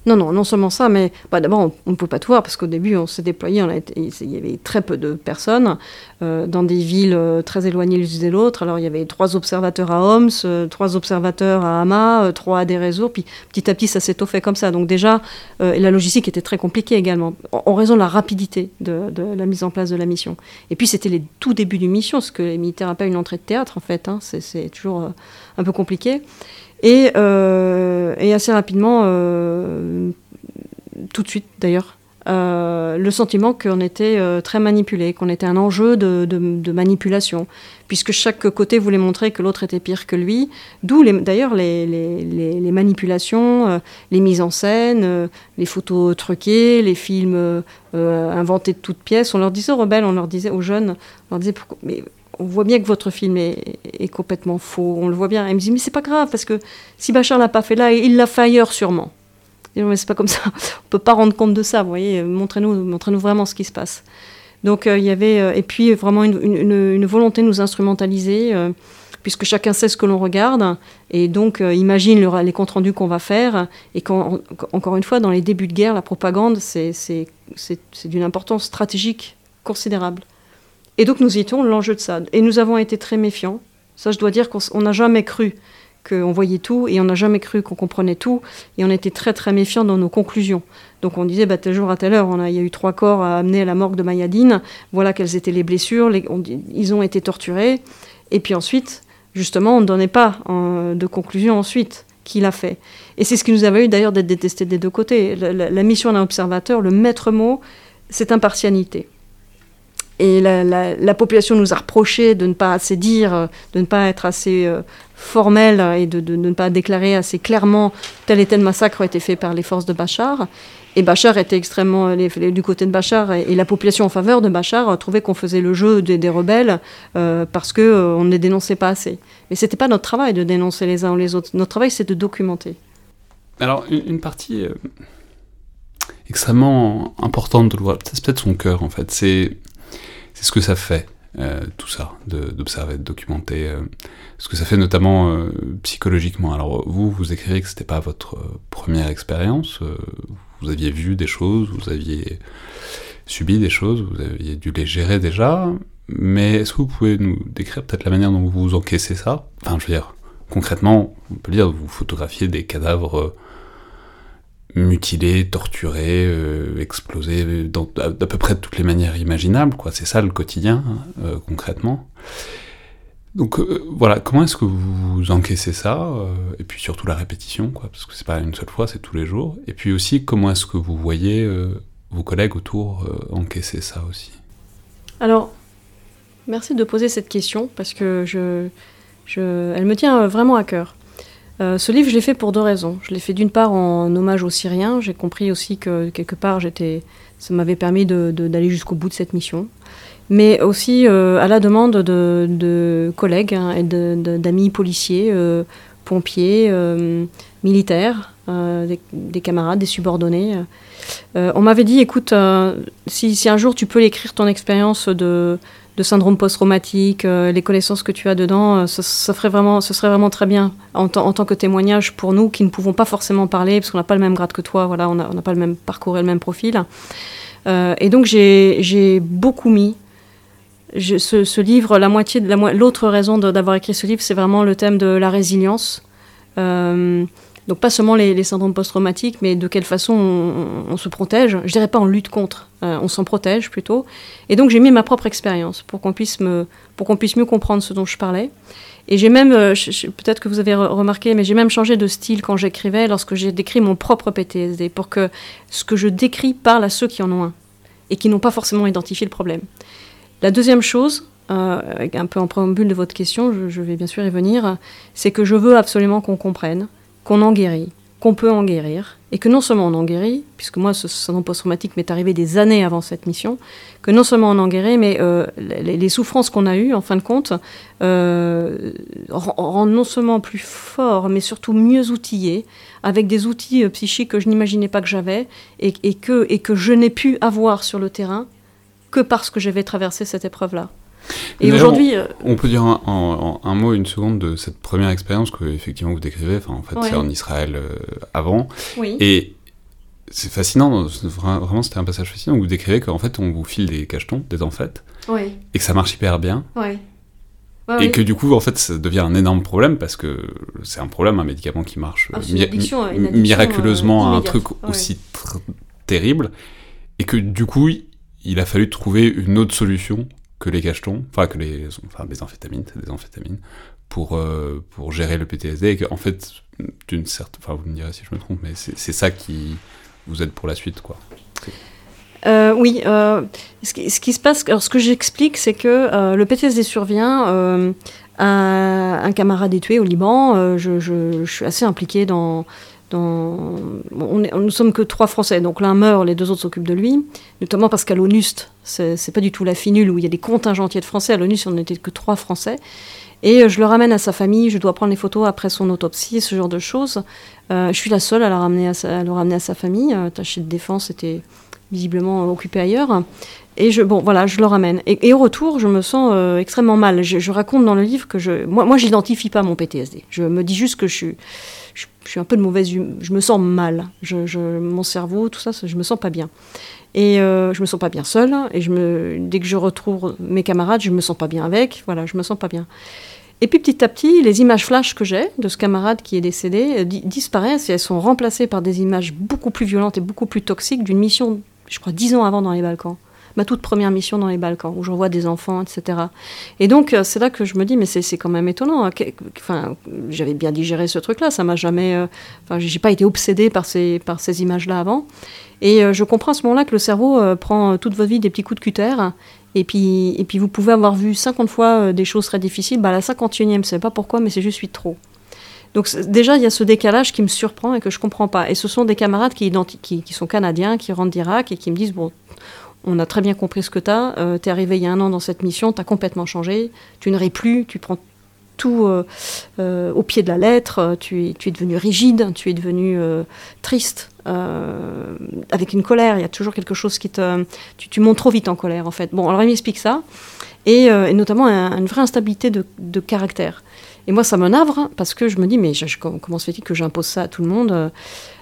Non. Non, non, seulement ça, mais bah, d'abord, on ne peut pas tout voir parce qu'au début, on s'est déployé, il y avait très peu de personnes euh, dans des villes euh, très éloignées l'une de l'autre. Alors, il y avait trois observateurs à Homs, euh, trois observateurs à Hama, trois à des réseaux, puis petit à petit, ça s'est fait comme ça. Donc, déjà, et la logistique était très compliquée également, en, raison de la rapidité de, la mise en place de la mission. Et puis, c'était les tout débuts d'une mission, ce que les militaires appellent une entrée de théâtre, en fait. Hein. c'est toujours un peu compliqué. Euh, et, assez rapidement, euh, tout de suite d'ailleurs, euh, le sentiment qu'on était très manipulé, qu'on était un enjeu de, manipulation, puisque chaque côté voulait montrer que l'autre était pire que lui, d'où d'ailleurs les, manipulations, les mises en scène, les photos truquées, les films inventés de toutes pièces. On leur disait aux rebelles, on leur disait aux jeunes, on leur disait pourquoi, on voit bien que votre film est, complètement faux, on le voit bien. Elle me dit, mais c'est pas grave, parce que si Bachar l'a pas fait là, il l'a fait ailleurs sûrement. Je dis, mais c'est pas comme ça, on peut pas rendre compte de ça, vous voyez, montrez-nous montrez vraiment ce qui se passe. Donc euh, il y avait, euh, et puis vraiment une, volonté de nous instrumentaliser, euh, puisque chacun sait ce que l'on regarde, et donc imagine les comptes rendus qu'on va faire, et encore une fois, dans les débuts de guerre, la propagande, c'est d'une importance stratégique considérable. Et donc nous étions l'enjeu de ça. Et nous avons été très méfiants. Ça, je dois dire qu'on n'a jamais cru qu'on voyait tout et on n'a jamais cru qu'on comprenait tout. Et on était très très méfiants dans nos conclusions. Donc on disait, bah, tel jour à telle heure, il y a eu trois corps à amener à la morgue de Mayadine. Voilà quelles étaient les blessures. ils ont été torturés. Et puis ensuite, justement, on ne donnait pas de conclusion ensuite qui l'a fait. Et c'est ce qui nous avait eu d'ailleurs d'être détesté des deux côtés. la mission d'un observateur, le maître mot, c'est impartialité. Et la, population nous a reproché de ne pas assez dire, de ne pas être assez euh, formel et de, ne pas déclarer assez clairement tel et tel massacre a été fait par les forces de Bachar. Et Bachar était extrêmement du côté de Bachar et, la population en faveur de Bachar trouvait qu'on faisait le jeu des, rebelles euh, parce qu'on euh, on ne les dénonçait pas assez. Mais c'était pas notre travail de dénoncer les uns ou les autres. Notre travail, c'est de documenter. Alors, une, partie extrêmement importante de loi, c'est peut-être son cœur en fait, c'est c'est ce que ça fait, euh, tout ça, d'observer, de, documenter, euh, ce que ça fait notamment euh, psychologiquement. Alors vous, vous écrivez que c'était pas votre première expérience, vous aviez vu des choses, vous aviez subi des choses, vous aviez dû les gérer déjà, mais est-ce que vous pouvez nous décrire peut-être la manière dont vous encaissez ça? Enfin, je veux dire, concrètement, on peut dire, vous photographiez des cadavres mutilé, torturé, euh, explosé dans à, peu près de toutes les manières imaginables, quoi. C'est ça le quotidien, euh, concrètement. Donc euh, voilà, comment est-ce que vous encaissez ça Et puis surtout la répétition, parce que c'est pas une seule fois, c'est tous les jours. Et puis aussi, comment est-ce que vous voyez vos collègues autour encaisser ça aussi? Alors, merci de poser cette question, parce que je, elle me tient vraiment à cœur. Euh, ce livre, je l'ai fait pour deux raisons. Je l'ai fait d'une part en hommage aux Syriens. J'ai compris aussi que quelque part, ça m'avait permis d'aller jusqu'au bout de cette mission. Mais aussi euh, à la demande de, collègues hein, et d'amis policiers, euh, pompiers, militaires, des, camarades, des subordonnés. on m'avait dit, écoute, si, un jour tu peux l'écrire ton expérience de, syndrome post-traumatique, les connaissances que tu as dedans, ça, ferait vraiment, ce serait vraiment très bien en, tant que témoignage pour nous qui ne pouvons pas forcément parler parce qu'on n'a pas le même grade que toi, voilà, on n'a pas le même parcours et le même profil. et donc j'ai beaucoup mis ce, livre, la moitié l'autre raison d'avoir écrit ce livre, c'est vraiment le thème de la résilience. Donc pas seulement les, syndromes post-traumatiques, mais de quelle façon on, se protège. Je dirais pas en lutte contre, euh, on s'en protège plutôt. Et donc j'ai mis ma propre expérience pour qu'on puisse me, pour qu'on puisse mieux comprendre ce dont je parlais. Et j'ai même, euh, peut-être que vous avez remarqué, mais j'ai même changé de style quand j'écrivais, lorsque j'ai décrit mon propre PTSD, pour que ce que je décris parle à ceux qui en ont un et qui n'ont pas forcément identifié le problème. La deuxième chose, euh, un peu en préambule de votre question, je, vais bien sûr y venir, c'est que je veux absolument qu'on comprenne qu'on en guérit, qu'on peut en guérir, et que non seulement on en guérit, puisque moi ce syndrome post-traumatique m'est arrivé des années avant cette mission, que non seulement on en guérit, mais euh, les, souffrances qu'on a eues, en fin de compte, euh, rendent non seulement plus fort, mais surtout mieux outillés, avec des outils psychiques que je n'imaginais pas que j'avais, et, que, et que je n'ai pu avoir sur le terrain que parce que j'avais traversé cette épreuve-là. Et aujourd'hui. Euh, on, peut dire un, mot, une seconde de cette première expérience que effectivement vous décrivez. Enfin, en fait, c'est en Israël euh, avant. Oui. Et c'est fascinant, vraiment c'était un passage fascinant où vous décrivez qu'en fait on vous file des cachetons, des enfêtes, oui. et que ça marche hyper bien. Oui. et que du coup, en fait, ça devient un énorme problème parce que c'est un problème, un médicament qui marche euh, miraculeusement à un truc aussi terrible, et que du coup, il a fallu trouver une autre solution que les cachetons, enfin que les, enfin des amphétamines, des amphétamines, pour, euh, pour gérer le PTSD, et fait, d'une certaine, enfin vous me direz si je me trompe, mais c'est ça qui vous aide pour la suite, quoi. Euh, oui, euh, ce, qui, se passe, alors ce que j'explique, c'est que le PTSD survient. Un, un, camarade est tué au Liban. Je, suis assez impliquée dans, on nous sommes que trois Français, donc l'un meurt, les deux autres s'occupent de lui, notamment parce qu'à l'ONUST, c'est pas du tout la finule où il y a des contingents entiers de Français, à l'ONUST on n'était que trois Français, et euh, je le ramène à sa famille, je dois prendre les photos après son autopsie, ce genre de choses. Euh, je suis la seule à, le ramener à sa famille, euh, tâché de défense était visiblement occupé ailleurs. Et je, bon, voilà, je le ramène. Et, au retour, je me sens extrêmement mal. Je, raconte dans le livre que je, moi, moi, j'identifie pas mon PTSD. Je me dis juste que je suis, je, suis un peu de mauvaise humeur, je me sens mal. Je, mon cerveau, tout ça, je me sens pas bien. Et euh, je me sens pas bien seule. Et je me, dès que je retrouve mes camarades, je me sens pas bien avec. Voilà, je me sens pas bien. Et puis petit à petit, les images flash que j'ai de ce camarade qui est décédé euh, disparaissent et elles sont remplacées par des images beaucoup plus violentes et beaucoup plus toxiques d'une mission, je crois, dix ans avant dans les Balkans ma toute première mission dans les Balkans, où j'envoie des enfants, etc. Et donc, euh, c'est là que je me dis, mais c'est quand même étonnant. Hein, enfin, j'avais bien digéré ce truc-là, ça m'a jamais. Euh, enfin, j'ai pas été obsédée par ces, par ces images-là avant. Et euh, je comprends à ce moment-là que le cerveau prend toute votre vie des petits coups de cutter. Et puis, et puis vous pouvez avoir vu 50 fois des choses très difficiles. Bah, la 51e, je sais pas pourquoi, mais c'est juste 8 trop. Donc déjà, il y a ce décalage qui me surprend et que je comprends pas. Et ce sont des camarades qui, qui sont canadiens, qui rentrent d'Irak et qui me disent, bon, on a très bien compris ce que tu as. Euh, tu es arrivé il y a un an dans cette mission, tu as complètement changé. Tu ne ris plus, tu prends tout euh, euh, au pied de la lettre. Tu es, tu es devenu rigide, tu es devenu triste, avec une colère. Il y a toujours quelque chose qui te. Tu, montes trop vite en colère, en fait. Bon, alors il m'explique ça. Et, notamment une vraie instabilité de, caractère. Et moi, ça me navre parce que je me dis, mais comment se fait-il que j'impose ça à tout le monde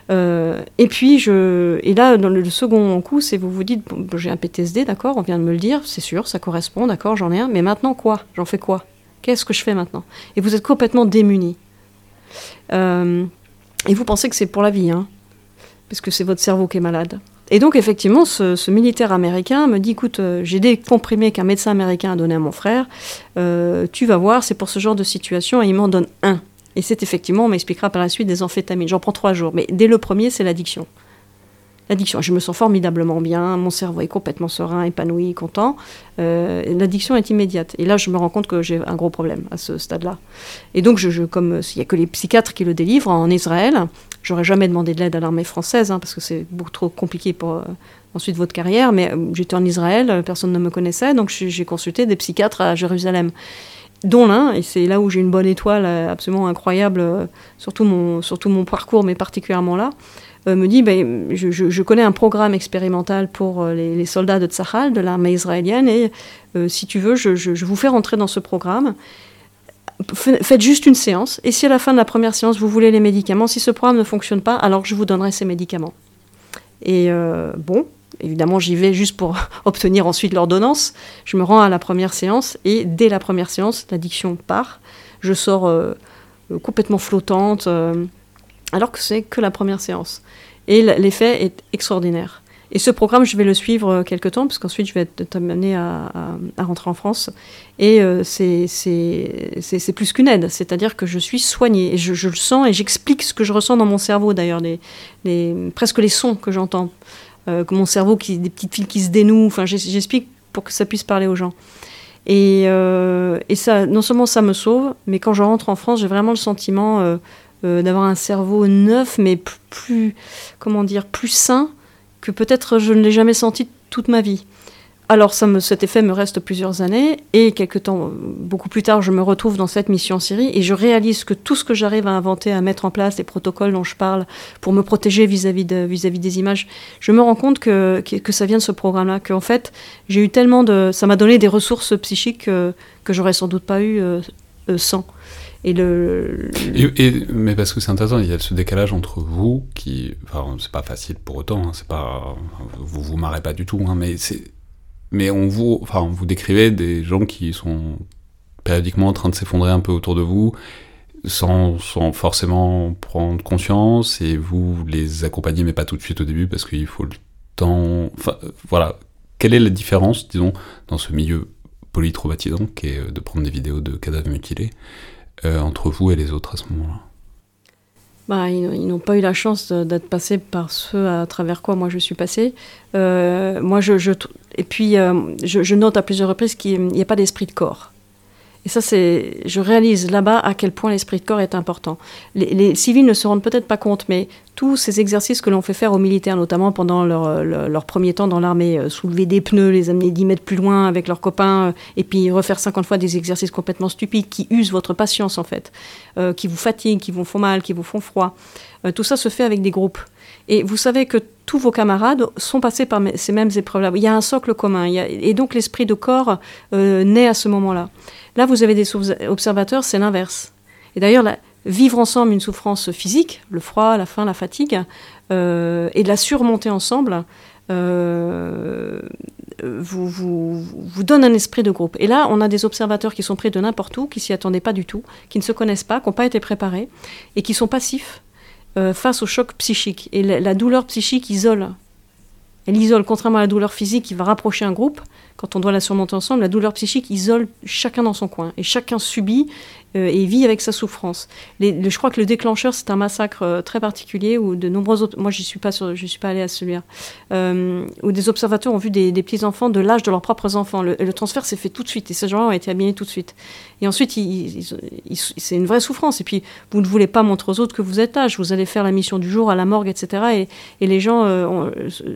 euh, et puis, je, et là, dans le, second coup, c'est vous vous dites, j'ai un PTSD, d'accord, on vient de me le dire, c'est sûr, ça correspond, d'accord, j'en ai un, mais maintenant quoi? J'en fais quoi? Qu'est-ce que je fais maintenant? Et vous êtes complètement démuni. Euh, et vous pensez que c'est pour la vie, hein, parce que c'est votre cerveau qui est malade. Et donc, effectivement, ce, militaire américain me dit écoute, euh, j'ai des comprimés qu'un médecin américain a donné à mon frère, tu vas voir, c'est pour ce genre de situation, et il m'en donne un. Et c'est effectivement, on m'expliquera par la suite, des amphétamines. J'en prends trois jours. Mais dès le premier, c'est l'addiction. L'addiction, je me sens formidablement bien, mon cerveau est complètement serein, épanoui, content. Euh, l'addiction est immédiate. Et là, je me rends compte que j'ai un gros problème à ce stade-là. Et donc, je, comme il n'y a que les psychiatres qui le délivrent en Israël, j'aurais jamais demandé de l'aide à l'armée française, hein, parce que c'est beaucoup trop compliqué pour euh, ensuite votre carrière. Mais euh, j'étais en Israël, personne ne me connaissait, donc j'ai consulté des psychiatres à Jérusalem dont l'un, et c'est là où j'ai une bonne étoile euh, absolument incroyable, euh, surtout mon, surtout mon parcours, mais particulièrement là, me dit ben, je, connais un programme expérimental pour les, soldats de Tsahal, de l'armée israélienne, et si tu veux, je, vous fais rentrer dans ce programme. Faites juste une séance, et si à la fin de la première séance vous voulez les médicaments, si ce programme ne fonctionne pas, alors je vous donnerai ces médicaments. Et bon, évidemment, j'y vais juste pour obtenir ensuite l'ordonnance. Je me rends à la première séance et dès la première séance, l'addiction part. Je sors euh, euh, complètement flottante, euh, alors que c'est que la première séance. Et l'effet est extraordinaire. Et ce programme, je vais le suivre quelques temps, parce qu'ensuite, je vais être amenée à, rentrer en France. Et c'est plus qu'une aide, c'est-à-dire que je suis soignée. Et je, le sens et j'explique ce que je ressens dans mon cerveau, d'ailleurs, les, presque les sons que j'entends. Euh, mon cerveau, qui, des petites fils qui se dénouent. Enfin, j'explique pour que ça puisse parler aux gens. Et, euh, et, ça, non seulement ça me sauve, mais quand je rentre en France, j'ai vraiment le sentiment euh, d'avoir un cerveau neuf, mais plus, comment dire, plus sain que peut-être je ne l'ai jamais senti toute ma vie. Alors cet effet me reste plusieurs années et quelques temps, beaucoup plus tard, je me retrouve dans cette mission en Syrie et je réalise que tout ce que j'arrive à inventer, à mettre en place, les protocoles dont je parle pour me protéger vis-à-vis de, vis-à-vis des images, je me rends compte que, que, ça vient de ce programme-là, qu'en fait j'ai eu tellement de, ça m'a donné des ressources psychiques que, que j'aurais sans doute pas eu euh, euh, sans. Et le, mais parce que c'est intéressant, il y a ce décalage entre vous qui, enfin, c'est pas facile pour autant, hein, c'est pas, vous vous marrez pas du tout, hein, mais c'est mais on vous, enfin, vous décrivez des gens qui sont périodiquement en train de s'effondrer un peu autour de vous, sans, forcément prendre conscience, et vous les accompagnez, mais pas tout de suite au début, parce qu'il faut le temps. Enfin, voilà. Quelle est la différence, disons, dans ce milieu polytraumatisant, qui est de prendre des vidéos de cadavres mutilés, euh, entre vous et les autres à ce moment-là? Bah, ils, n'ont pas eu la chance d'être passés par ceux à travers quoi moi je suis passée. Euh, moi, je, et puis, euh, je, note à plusieurs reprises qu'il n'y a pas d'esprit de corps. Et ça, c'est, je réalise là-bas à quel point l'esprit de corps est important. Les, civils ne se rendent peut-être pas compte, mais tous ces exercices que l'on fait faire aux militaires, notamment pendant leur, premier temps dans l'armée, euh, soulever des pneus, les amener 10 mètres plus loin avec leurs copains, et puis refaire 50 fois des exercices complètement stupides qui usent votre patience, en fait, qui vous fatiguent, qui vous font mal, qui vous font froid. tout ça se fait avec des groupes. Et vous savez que tous vos camarades sont passés par ces mêmes épreuves-là. Il y a un socle commun. et donc l'esprit de corps euh, naît à ce moment-là. Là, vous avez des observateurs, c'est l'inverse. Et d'ailleurs, vivre ensemble une souffrance physique, le froid, la faim, la fatigue, euh, et de la surmonter ensemble, euh, vous, donne un esprit de groupe. Et là, on a des observateurs qui sont pris de n'importe où, qui s'y attendaient pas du tout, qui ne se connaissent pas, qui n'ont pas été préparés, et qui sont passifs euh, face au choc psychique. Et la, douleur psychique isole. Elle isole, contrairement à la douleur physique qui va rapprocher un groupe, quand on doit la surmonter ensemble, la douleur psychique isole chacun dans son coin. Et chacun subit et vit avec sa souffrance. je crois que le déclencheur, c'est un massacre euh, très particulier où de nombreux autres. Moi, je suis pas, je suis pas allée à celui-là. Euh, où des observateurs ont vu des, petits enfants de l'âge de leurs propres enfants. Le, transfert s'est fait tout de suite et ces gens-là ont été abîmés tout de suite. Et ensuite, c'est une vraie souffrance. Et puis, vous ne voulez pas montrer aux autres que vous êtes âge. Vous allez faire la mission du jour à la morgue, etc. Et, les gens,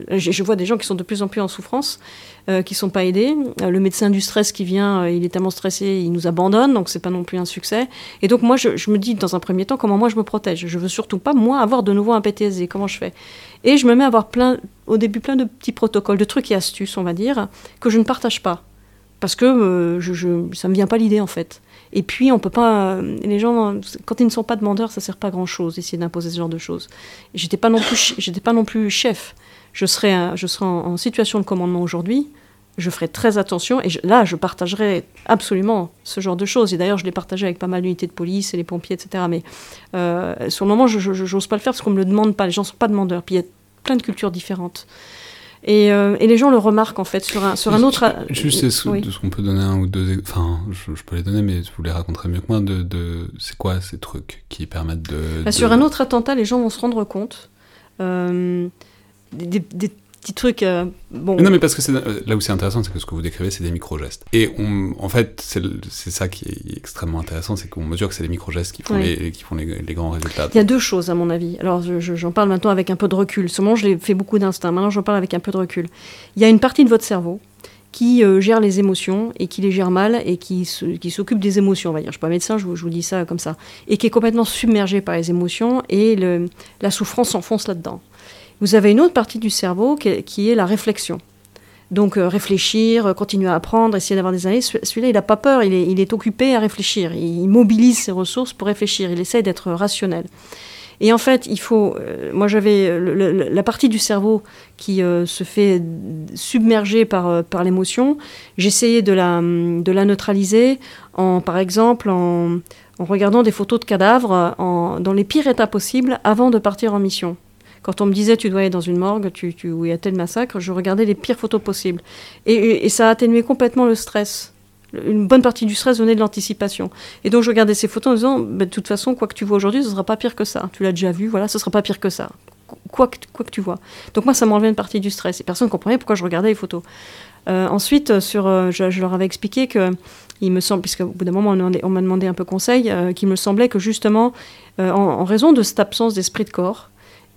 je vois des gens qui sont de plus en plus en souffrance. Euh, qui sont pas aidés. Euh, le médecin du stress qui vient, euh, il est tellement stressé, il nous abandonne, donc c'est pas non plus un succès. Et donc moi, je, me dis dans un premier temps comment moi je me protège. Je veux surtout pas moi avoir de nouveau un PTSD. Comment je fais? Et je me mets à avoir plein, au début plein de petits protocoles, de trucs et astuces, on va dire, que je ne partage pas parce que je, ça me vient pas l'idée en fait. Et puis on peut pas, les gens quand ils ne sont pas demandeurs, ça sert pas grand chose d'essayer d'imposer ce genre de choses. J'étais pas non plus, j'étais pas non plus chef je serai, je serai en, situation de commandement aujourd'hui, je ferai très attention et là, je partagerai absolument ce genre de choses. Et d'ailleurs, je l'ai partagé avec pas mal d'unités de police et les pompiers, etc. Mais euh, sur le moment, je n'ose pas le faire parce qu'on ne me le demande pas. Les gens ne sont pas demandeurs. Puis il y a plein de cultures différentes. Et, euh, et, les gens le remarquent en fait sur un, sur un autre. Juste, est-ce qu'on peut donner un ou deux. Enfin, je, peux les donner, mais vous les raconterez mieux que moi. De, de c'est quoi ces trucs qui permettent de. Bah, sur un autre attentat, les gens vont se rendre compte. Euh, des, petits trucs. Euh, bon. Non, mais parce que euh, là où c'est intéressant, c'est que ce que vous décrivez, c'est des micro-gestes. Et on, en fait, c'est ça qui est extrêmement intéressant, c'est qu'on mesure que c'est les micro-gestes qui font, les, qui font les, grands résultats. Il y a deux choses, à mon avis. Alors, j'en parle maintenant avec un peu de recul. Seulement, je l'ai fait beaucoup d'instinct. Maintenant, j'en parle avec un peu de recul. Il y a une partie de votre cerveau qui euh, gère les émotions et qui les gère mal et qui, qui s'occupe des émotions, on va dire. Je ne suis pas médecin, je vous, je vous, dis ça comme ça. Et qui est complètement submergé par les émotions et le, la souffrance s'enfonce là-dedans. Vous avez une autre partie du cerveau qui est, la réflexion. Donc réfléchir, continuer à apprendre, essayer d'avoir des années. Celui-là, il n'a pas peur, il est, occupé à réfléchir. Il mobilise ses ressources pour réfléchir, il essaie d'être rationnel. Et en fait, il faut. Euh, moi, j'avais la partie du cerveau qui euh, se fait submerger par, euh, l'émotion. J'essayais de la, neutraliser, en, par exemple, en, regardant des photos de cadavres dans les pires états possibles avant de partir en mission. Quand on me disait tu dois aller dans une morgue tu, où il y a tel massacre, je regardais les pires photos possibles. Et, ça a atténué complètement le stress une bonne partie du stress venait de l'anticipation. Et donc je regardais ces photos en disant, bah, de toute façon, quoi que tu vois aujourd'hui, ce sera pas pire que ça. Tu l'as déjà vu, voilà, ce sera pas pire que ça. Quoi que, quoi que tu vois. Donc moi, ça m'enlevait une partie du stress. Et personne ne comprenait pourquoi je regardais les photos. Euh, ensuite, euh, sur, euh, je, leur avais expliqué que, il me semble, puisqu'au bout d'un moment, on, m'a demandé un peu conseil, qu'il me semblait que justement, en, raison de cette absence d'esprit de corps,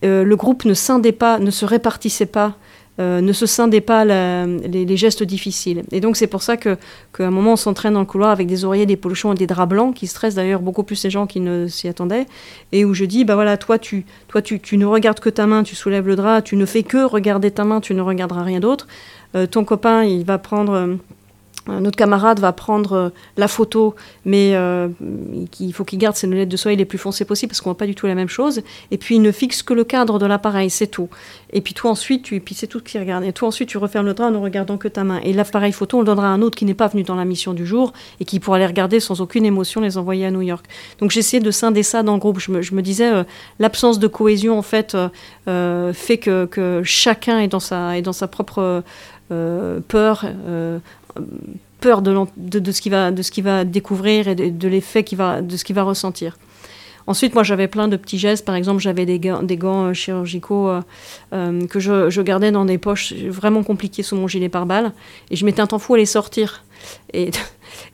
le groupe ne scindait pas, ne se répartissait pas euh, ne se scindait pas les, gestes difficiles. Et donc c'est pour ça qu'à un moment on s'entraîne dans le couloir avec des oreillers, des pochons et des draps blancs qui stressent d'ailleurs beaucoup plus les gens qui ne s'y attendaient. Et où je dis, bah voilà, toi tu, toi tu, tu, ne regardes que ta main, tu soulèves le drap, tu ne fais que regarder ta main, tu ne regarderas rien d'autre. Euh, ton copain, il va prendre euh, notre camarade va prendre euh, la photo, mais euh, il faut qu'il garde ses lunettes de soleil les plus foncées possibles parce qu'on voit pas du tout la même chose. Et puis il ne fixe que le cadre de l'appareil, c'est tout. Et puis toi ensuite, tu, et puis c'est tout qui regarde. Et toi ensuite, tu refermes le drap en ne regardant que ta main. Et l'appareil photo, on le donnera à un autre qui n'est pas venu dans la mission du jour et qui pourra les regarder sans aucune émotion, les envoyer à New York. Donc j'essayais de scinder ça dans le groupe. Je me, disais, euh, l'absence de cohésion en fait fait que, chacun est dans sa, est dans sa propre peur peur de, de, ce qu'il va, de découvrir et de, l'effet qu'il va, de ce qu'il va ressentir. Ensuite, moi, j'avais plein de petits gestes. Par exemple, j'avais des gants, euh, chirurgicaux euh, euh, que je, gardais dans des poches vraiment compliquées sous mon gilet pare-balles. Et je mettais un temps fou à les sortir. Et,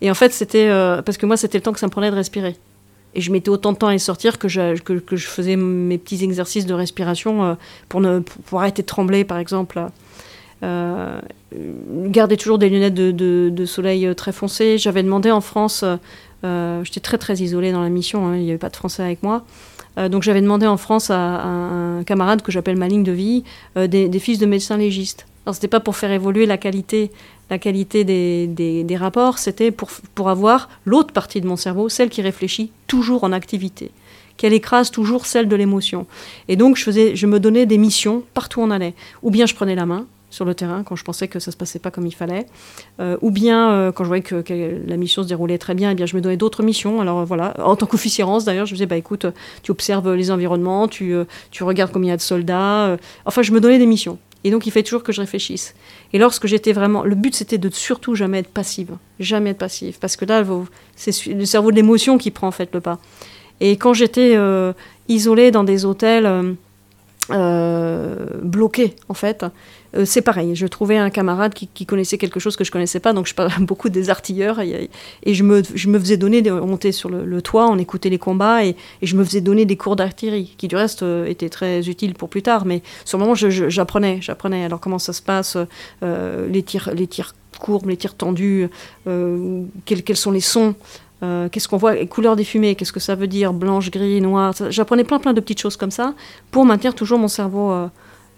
en fait, c'était parce que moi, c'était le temps que ça me prenait de respirer. Et je mettais autant de temps à les sortir que je, faisais mes petits exercices de respiration pour, ne, pour arrêter de trembler, par exemple. Euh, garder toujours des lunettes de, soleil euh, très foncées. J'avais demandé en France, euh, j'étais très très isolée dans la mission, hein, il n'y avait pas de français avec moi. donc j'avais demandé en France à, un camarade que j'appelle ma ligne de vie des, fils de médecins légistes. Alors c'était pas pour faire évoluer la qualité, la qualité des, des rapports, c'était pour, pour avoir l'autre partie de mon cerveau, celle qui réfléchit toujours en activité, qu'elle écrase toujours celle de l'émotion. Et donc je, faisais, je me donnais des missions partout où on allait. Ou bien je prenais la main, sur le terrain quand je pensais que ça se passait pas comme il fallait, euh, ou bien euh, quand je voyais que, la mission se déroulait très bien, eh bien je me donnais d'autres missions. Alors voilà, en tant qu'officier d'ailleurs, je me disais bah écoute, tu observes les environnements, tu, euh, tu regardes combien il y a de soldats. enfin, je me donnais des missions. Et donc il fait toujours que je réfléchisse. Et lorsque j'étais vraiment, le but c'était de surtout jamais être passive, jamais être passive, parce que là c'est le cerveau de l'émotion qui prend en fait le pas. Et quand j'étais isolée dans des hôtels bloqués en fait, euh, c'est pareil. Je trouvais un camarade qui, connaissait quelque chose que je connaissais pas, donc je parlais beaucoup des artilleurs et, je, me, je, me, faisais donner, on montait sur le, toit, on écoutait les combats et, je me faisais donner des cours d'artillerie, qui du reste euh, étaient très utiles pour plus tard. Mais sur le moment, j'apprenais, j'apprenais. Alors comment ça se passe, euh, les tirs, les tirs courbes, les tirs tendus, quels, quels, sont les sons. Qu'est-ce qu'on voit, les couleurs des fumées, qu'est-ce que ça veut dire, blanche, gris, noir. J'apprenais plein plein de petites choses comme ça pour maintenir toujours mon cerveau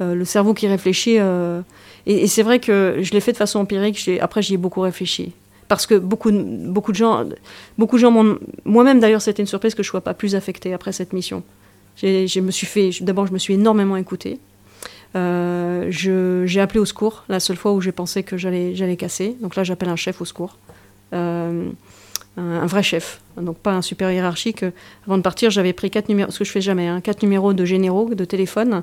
euh, le cerveau qui réfléchit. Euh, et, c'est vrai que je l'ai fait de façon empirique. Après, j'y ai beaucoup réfléchi. Parce que beaucoup, de gens, beaucoup de gens Moi-même, d'ailleurs, c'était une surprise que je ne sois pas plus affectée après cette mission. Je me suis fait. D'abord, je me suis énormément écoutée. Euh, j'ai appelé au secours la seule fois où j'ai pensé que j'allais casser. Donc là, j'appelle un chef au secours. Un, vrai chef, donc pas un super hiérarchique. Avant de partir, j'avais pris quatre numéros, ce que je fais jamais, hein, quatre numéros de généraux de téléphone,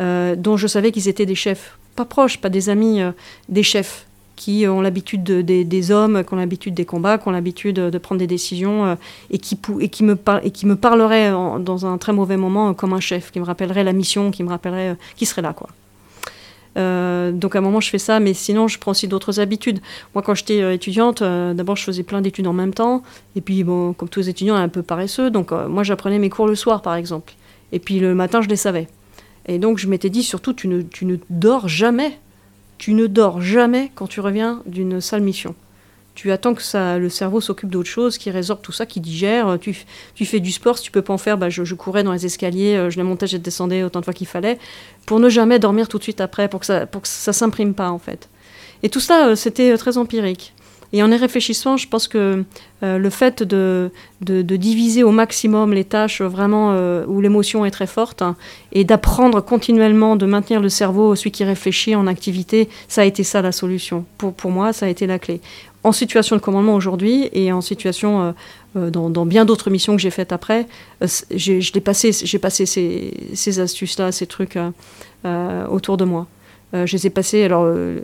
euh, dont je savais qu'ils étaient des chefs, pas proches, pas des amis, euh, des chefs qui ont l'habitude des hommes, qui ont l'habitude des combats, qui ont l'habitude de prendre des décisions euh, et, qui, et, qui me et qui me parleraient dans un très mauvais moment comme un chef, qui me rappellerait la mission, qui me rappellerait qui serait là, quoi. Euh, donc à un moment je fais ça, mais sinon je prends aussi d'autres habitudes. Moi quand j'étais euh, étudiante, euh, d'abord je faisais plein d'études en même temps, et puis bon, comme tous les étudiants, un peu paresseux, donc moi j'apprenais mes cours le soir par exemple, et puis le matin je les savais. Et donc je m'étais dit surtout tu ne, tu ne dors jamais, tu ne dors jamais quand tu reviens d'une sale mission. Tu attends que le cerveau s'occupe d'autre chose, qui résorbe tout ça, qui digère. Tu, tu fais du sport, si tu peux pas en faire, bah, je, courais dans les escaliers, je les montais, je descendais autant de fois qu'il fallait, pour ne jamais dormir tout de suite après, pour que ça, pour que ça s'imprime pas en fait. Et tout ça, c'était très empirique. Et en y réfléchissant, je pense que euh, le fait de, diviser au maximum les tâches vraiment euh, où l'émotion est très forte hein, et d'apprendre continuellement de maintenir le cerveau, celui qui réfléchit en activité, ça a été ça la solution. Pour moi, ça a été la clé. En situation de commandement aujourd'hui et en situation euh, dans, dans, bien d'autres missions que j'ai faites après, j'ai passé, passé ces, ces astuces-là, ces trucs autour de moi. Euh, je les ai passés, alors, euh,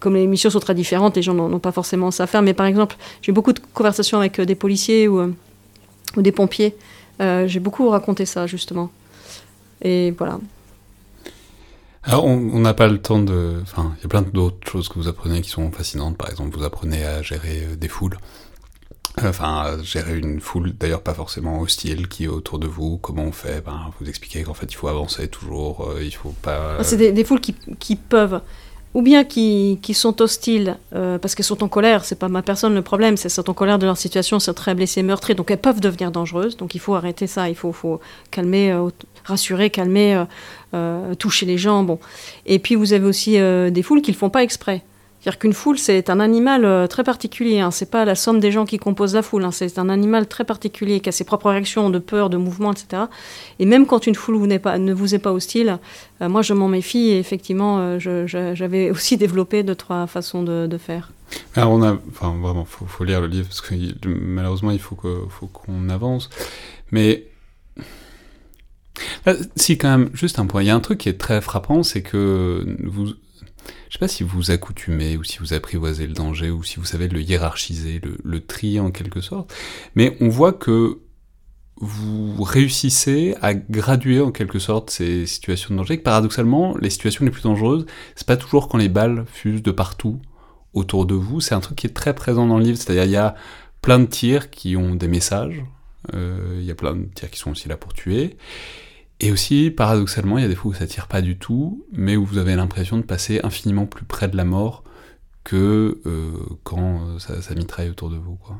comme les missions sont très différentes, les gens n'ont pas forcément ça à faire, mais par exemple, j'ai beaucoup de conversations avec euh, des policiers ou, ou, des pompiers. j'ai beaucoup raconté ça, justement. Et voilà. Alors, on n'a pas le temps de. Enfin, il y a plein d'autres choses que vous apprenez qui sont fascinantes. Par exemple, vous apprenez à gérer des foules. Enfin, gérer une foule, d'ailleurs pas forcément hostile, qui est autour de vous. Comment on fait? Ben, Vous expliquez qu'en fait, il faut avancer toujours, euh, il faut pas... Ah, c'est des, foules qui, qui, peuvent, ou bien qui, qui sont hostiles euh, parce qu'elles sont en colère, c'est pas ma personne le problème, c'est sont en colère de leur situation, c'est très blessées, meurtries, donc elles peuvent devenir dangereuses, donc il faut arrêter ça, il faut, calmer, euh, rassurer, calmer, toucher les gens, bon. Et puis vous avez aussi des foules qui le font pas exprès. C'est-à-dire qu'une foule, c'est un animal euh, très particulier. Hein. C'est pas la somme des gens qui composent la foule. Hein. C'est un animal très particulier qui a ses propres réactions de peur, de mouvement, etc. Et même quand une foule vous pas, ne vous est pas hostile, euh, moi je m'en méfie. Et effectivement, euh, j'avais aussi développé deux trois façons de, faire. Alors on a, enfin vraiment, faut, faut lire le livre parce que malheureusement il faut faut qu'on avance. Mais si quand même, juste un point. Il y a un truc qui est très frappant, c'est que vous je sais pas si vous accoutumez ou si vous apprivoisez le danger ou si vous savez le hiérarchiser, le, trier en quelque sorte, mais on voit que vous réussissez à graduer en quelque sorte ces situations de danger, que paradoxalement, les situations les plus dangereuses, c'est pas toujours quand les balles fusent de partout autour de vous, c'est un truc qui est très présent dans le livre, c'est-à-dire il y a plein de tirs qui ont des messages, euh, il y a plein de tirs qui sont aussi là pour tuer, et aussi, paradoxalement, il y a des fois où ça tire pas du tout, mais où vous avez l'impression de passer infiniment plus près de la mort que euh, quand euh, ça, ça, mitraille autour de vous. Quoi.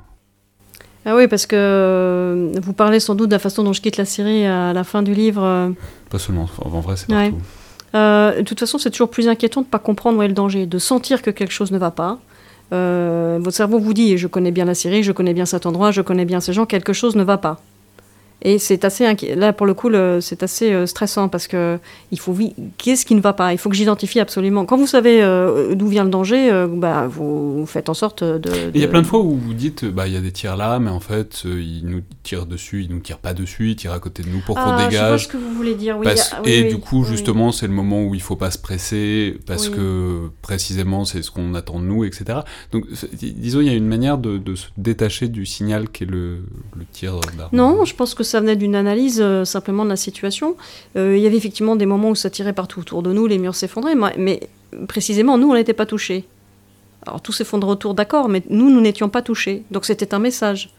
Ah oui, parce que euh, vous parlez sans doute de la façon dont je quitte la Syrie à la fin du livre. Pas seulement, en vrai c'est partout. de toute façon, c'est toujours plus inquiétant de ne pas comprendre où est le danger, de sentir que quelque chose ne va pas. votre cerveau vous dit, je connais bien la Syrie, je connais bien cet endroit, je connais bien ces gens, quelque chose ne va pas. Et c'est assez là pour le coup c'est assez euh, stressant parce que il faut qu'est-ce qui ne va pas? Il faut que j'identifie absolument. Quand vous savez euh, d'où vient le danger, euh, bah, vous, faites en sorte de. Il y a plein de fois où vous dites bah il y a des tirs là, mais en fait ils nous tirent dessus, ils nous tirent pas dessus, ils tirent à côté de nous pour qu'on dégage. Je vois ce que vous voulez dire. Oui, et du coup justement c'est le moment où il faut pas se presser parce que précisément c'est ce qu'on attend de nous, etc. Donc disons il y a une manière de, de se détacher du signal qui est le, le tir d'arme. Non, je pense que ça venait d'une analyse euh, simplement de la situation. Euh, il y avait effectivement des moments où ça tirait partout autour de nous, les murs s'effondraient, mais, précisément, nous, on n'était pas touchés. Alors tout s'effondre autour, d'accord, mais nous, nous n'étions pas touchés. Donc c'était un message.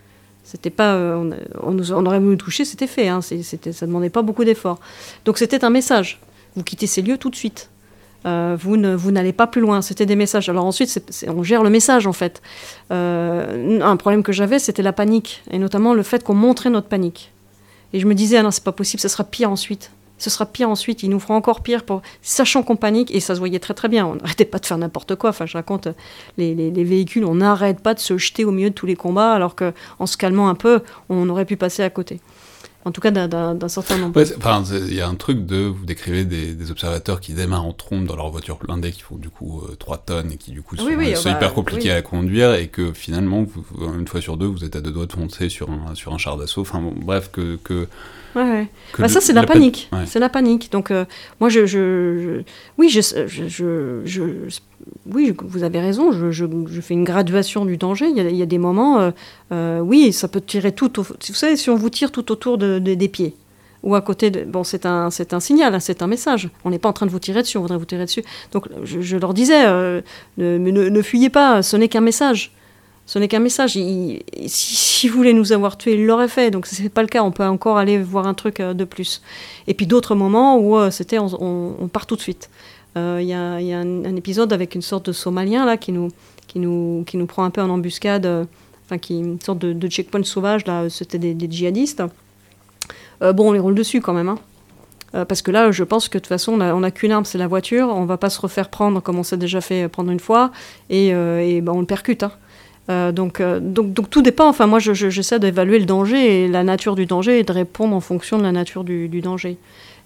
C'était pas, euh, on, aurait voulu nous toucher, c'était fait. Hein, c'était, ça demandait pas beaucoup d'efforts. Donc c'était un message. Vous quittez ces lieux tout de suite. Vous n'allez pas plus loin. C'était des messages. Alors ensuite, on gère le message en fait. un problème que j'avais, c'était la panique, et notamment le fait qu'on montrait notre panique. Et je me disais, ah non, c'est pas possible, ce sera pire ensuite. Ce sera pire ensuite, il nous fera encore pire, pour... sachant qu'on panique, et ça se voyait très très bien, on n'arrêtait pas de faire n'importe quoi. Enfin, je raconte, les, les, véhicules, on n'arrête pas de se jeter au milieu de tous les combats, alors qu'en se calmant un peu, on aurait pu passer à côté en tout cas d'un certain nombre. enfin, il y a un truc de, vous décrivez des, observateurs qui démarrent en trombe dans leur voiture blindée, qui font du coup 3 euh, tonnes et qui du coup sont, bah, hyper compliqués à conduire et que finalement, une fois sur deux, vous êtes à deux doigts de foncer sur un, sur un char d'assaut. Enfin bon, bref, que... que Ouais, bah, ça, c'est la, panique. C'est la panique. Donc, euh, moi, je, je, oui, je, je, oui, vous avez raison. Je, fais une graduation du danger. Il y a, des moments, euh, euh, oui, ça peut tirer tout. Vous savez, si on vous tire tout autour de, des pieds ou à côté. Bon, c'est un, c'est un signal, hein, c'est un message. On n'est pas en train de vous tirer dessus, on voudrait vous tirer dessus. Donc, je, leur disais, ne, ne, fuyez pas, ce n'est qu'un message. Ce n'est qu'un message. si, si vous voulez nous avoir tués, il l'aurait fait. Donc, ce n'est pas le cas. On peut encore aller voir un truc de plus. Et puis, d'autres moments où c'était on, part tout de suite. Il y a, un, épisode avec une sorte de Somalien là, qui, nous, qui, nous, qui nous prend un peu en embuscade, enfin, qui une sorte de, checkpoint sauvage, là, c'était des, djihadistes. bon, on les roule dessus quand même, hein. parce que là, je pense que de toute façon, on n'a qu'une arme, c'est la voiture. On va pas se refaire prendre comme on s'est déjà fait prendre une fois, et, ben, on le percute. Hein. Euh, donc, euh, donc, donc, tout dépend. Enfin, moi, j'essaie d'évaluer le danger et la nature du danger et de répondre en fonction de la nature du, danger.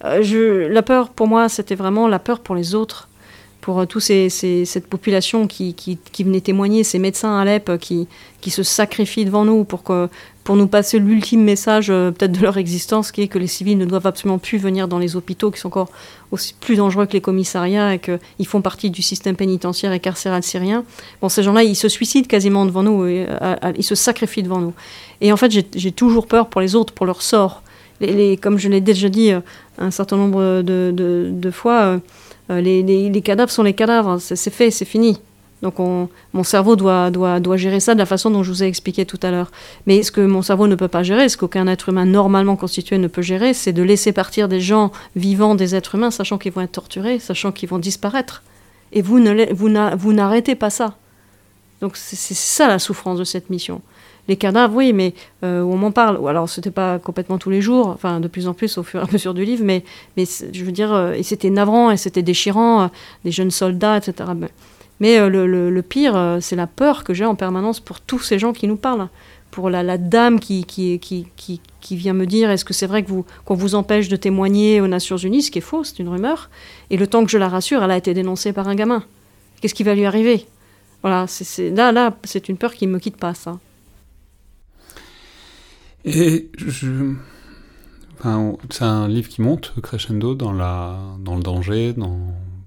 Euh, la peur, pour moi, c'était vraiment la peur pour les autres, pour tous ces, cette population qui, venait témoigner, ces médecins à Alep qui, qui se sacrifient devant nous pour nous passer l'ultime message euh, peut-être de leur existence, qui est que les civils ne doivent absolument plus venir dans les hôpitaux, qui sont encore plus dangereux que les commissariats et qu'ils font partie du système pénitentiaire et carcéral syrien. Bon, ces gens-là, ils se suicident quasiment devant nous, ils se sacrifient devant nous. Et en fait, j'ai toujours peur pour les autres, pour leur sort. Comme je l'ai déjà dit euh, un certain nombre de, de, fois, euh, les, les, cadavres sont les cadavres, c'est fait, c'est fini. Donc mon cerveau doit, doit, doit gérer ça de la façon dont je vous ai expliqué tout à l'heure. Mais ce que mon cerveau ne peut pas gérer, ce qu'aucun être humain normalement constitué ne peut gérer, c'est de laisser partir des gens vivants, des êtres humains, sachant qu'ils vont être torturés, sachant qu'ils vont disparaître. Et vous, vous n'arrêtez pas ça. Donc c'est ça la souffrance de cette mission. Les cadavres, oui, mais euh, on m'en parle. Alors, c'était pas complètement tous les jours, enfin, de plus en plus au fur et à mesure du livre, mais, mais je veux dire, euh, et c'était navrant, et c'était déchirant, euh, des jeunes soldats, etc. Mais le, pire, c'est la peur que j'ai en permanence pour tous ces gens qui nous parlent. Pour la, dame qui, qui, qui, qui, vient me dire est-ce que c'est vrai que vous, qu'on vous empêche de témoigner aux Nations Unies, ce qui est faux, c'est une rumeur. Et le temps que je la rassure, elle a été dénoncée par un gamin. Qu'est-ce qui va lui arriver? Voilà, c'est, là, là, c'est une peur qui ne me quitte pas, ça. Et je... Enfin, c'est un livre qui monte crescendo dans, la, dans le danger, dans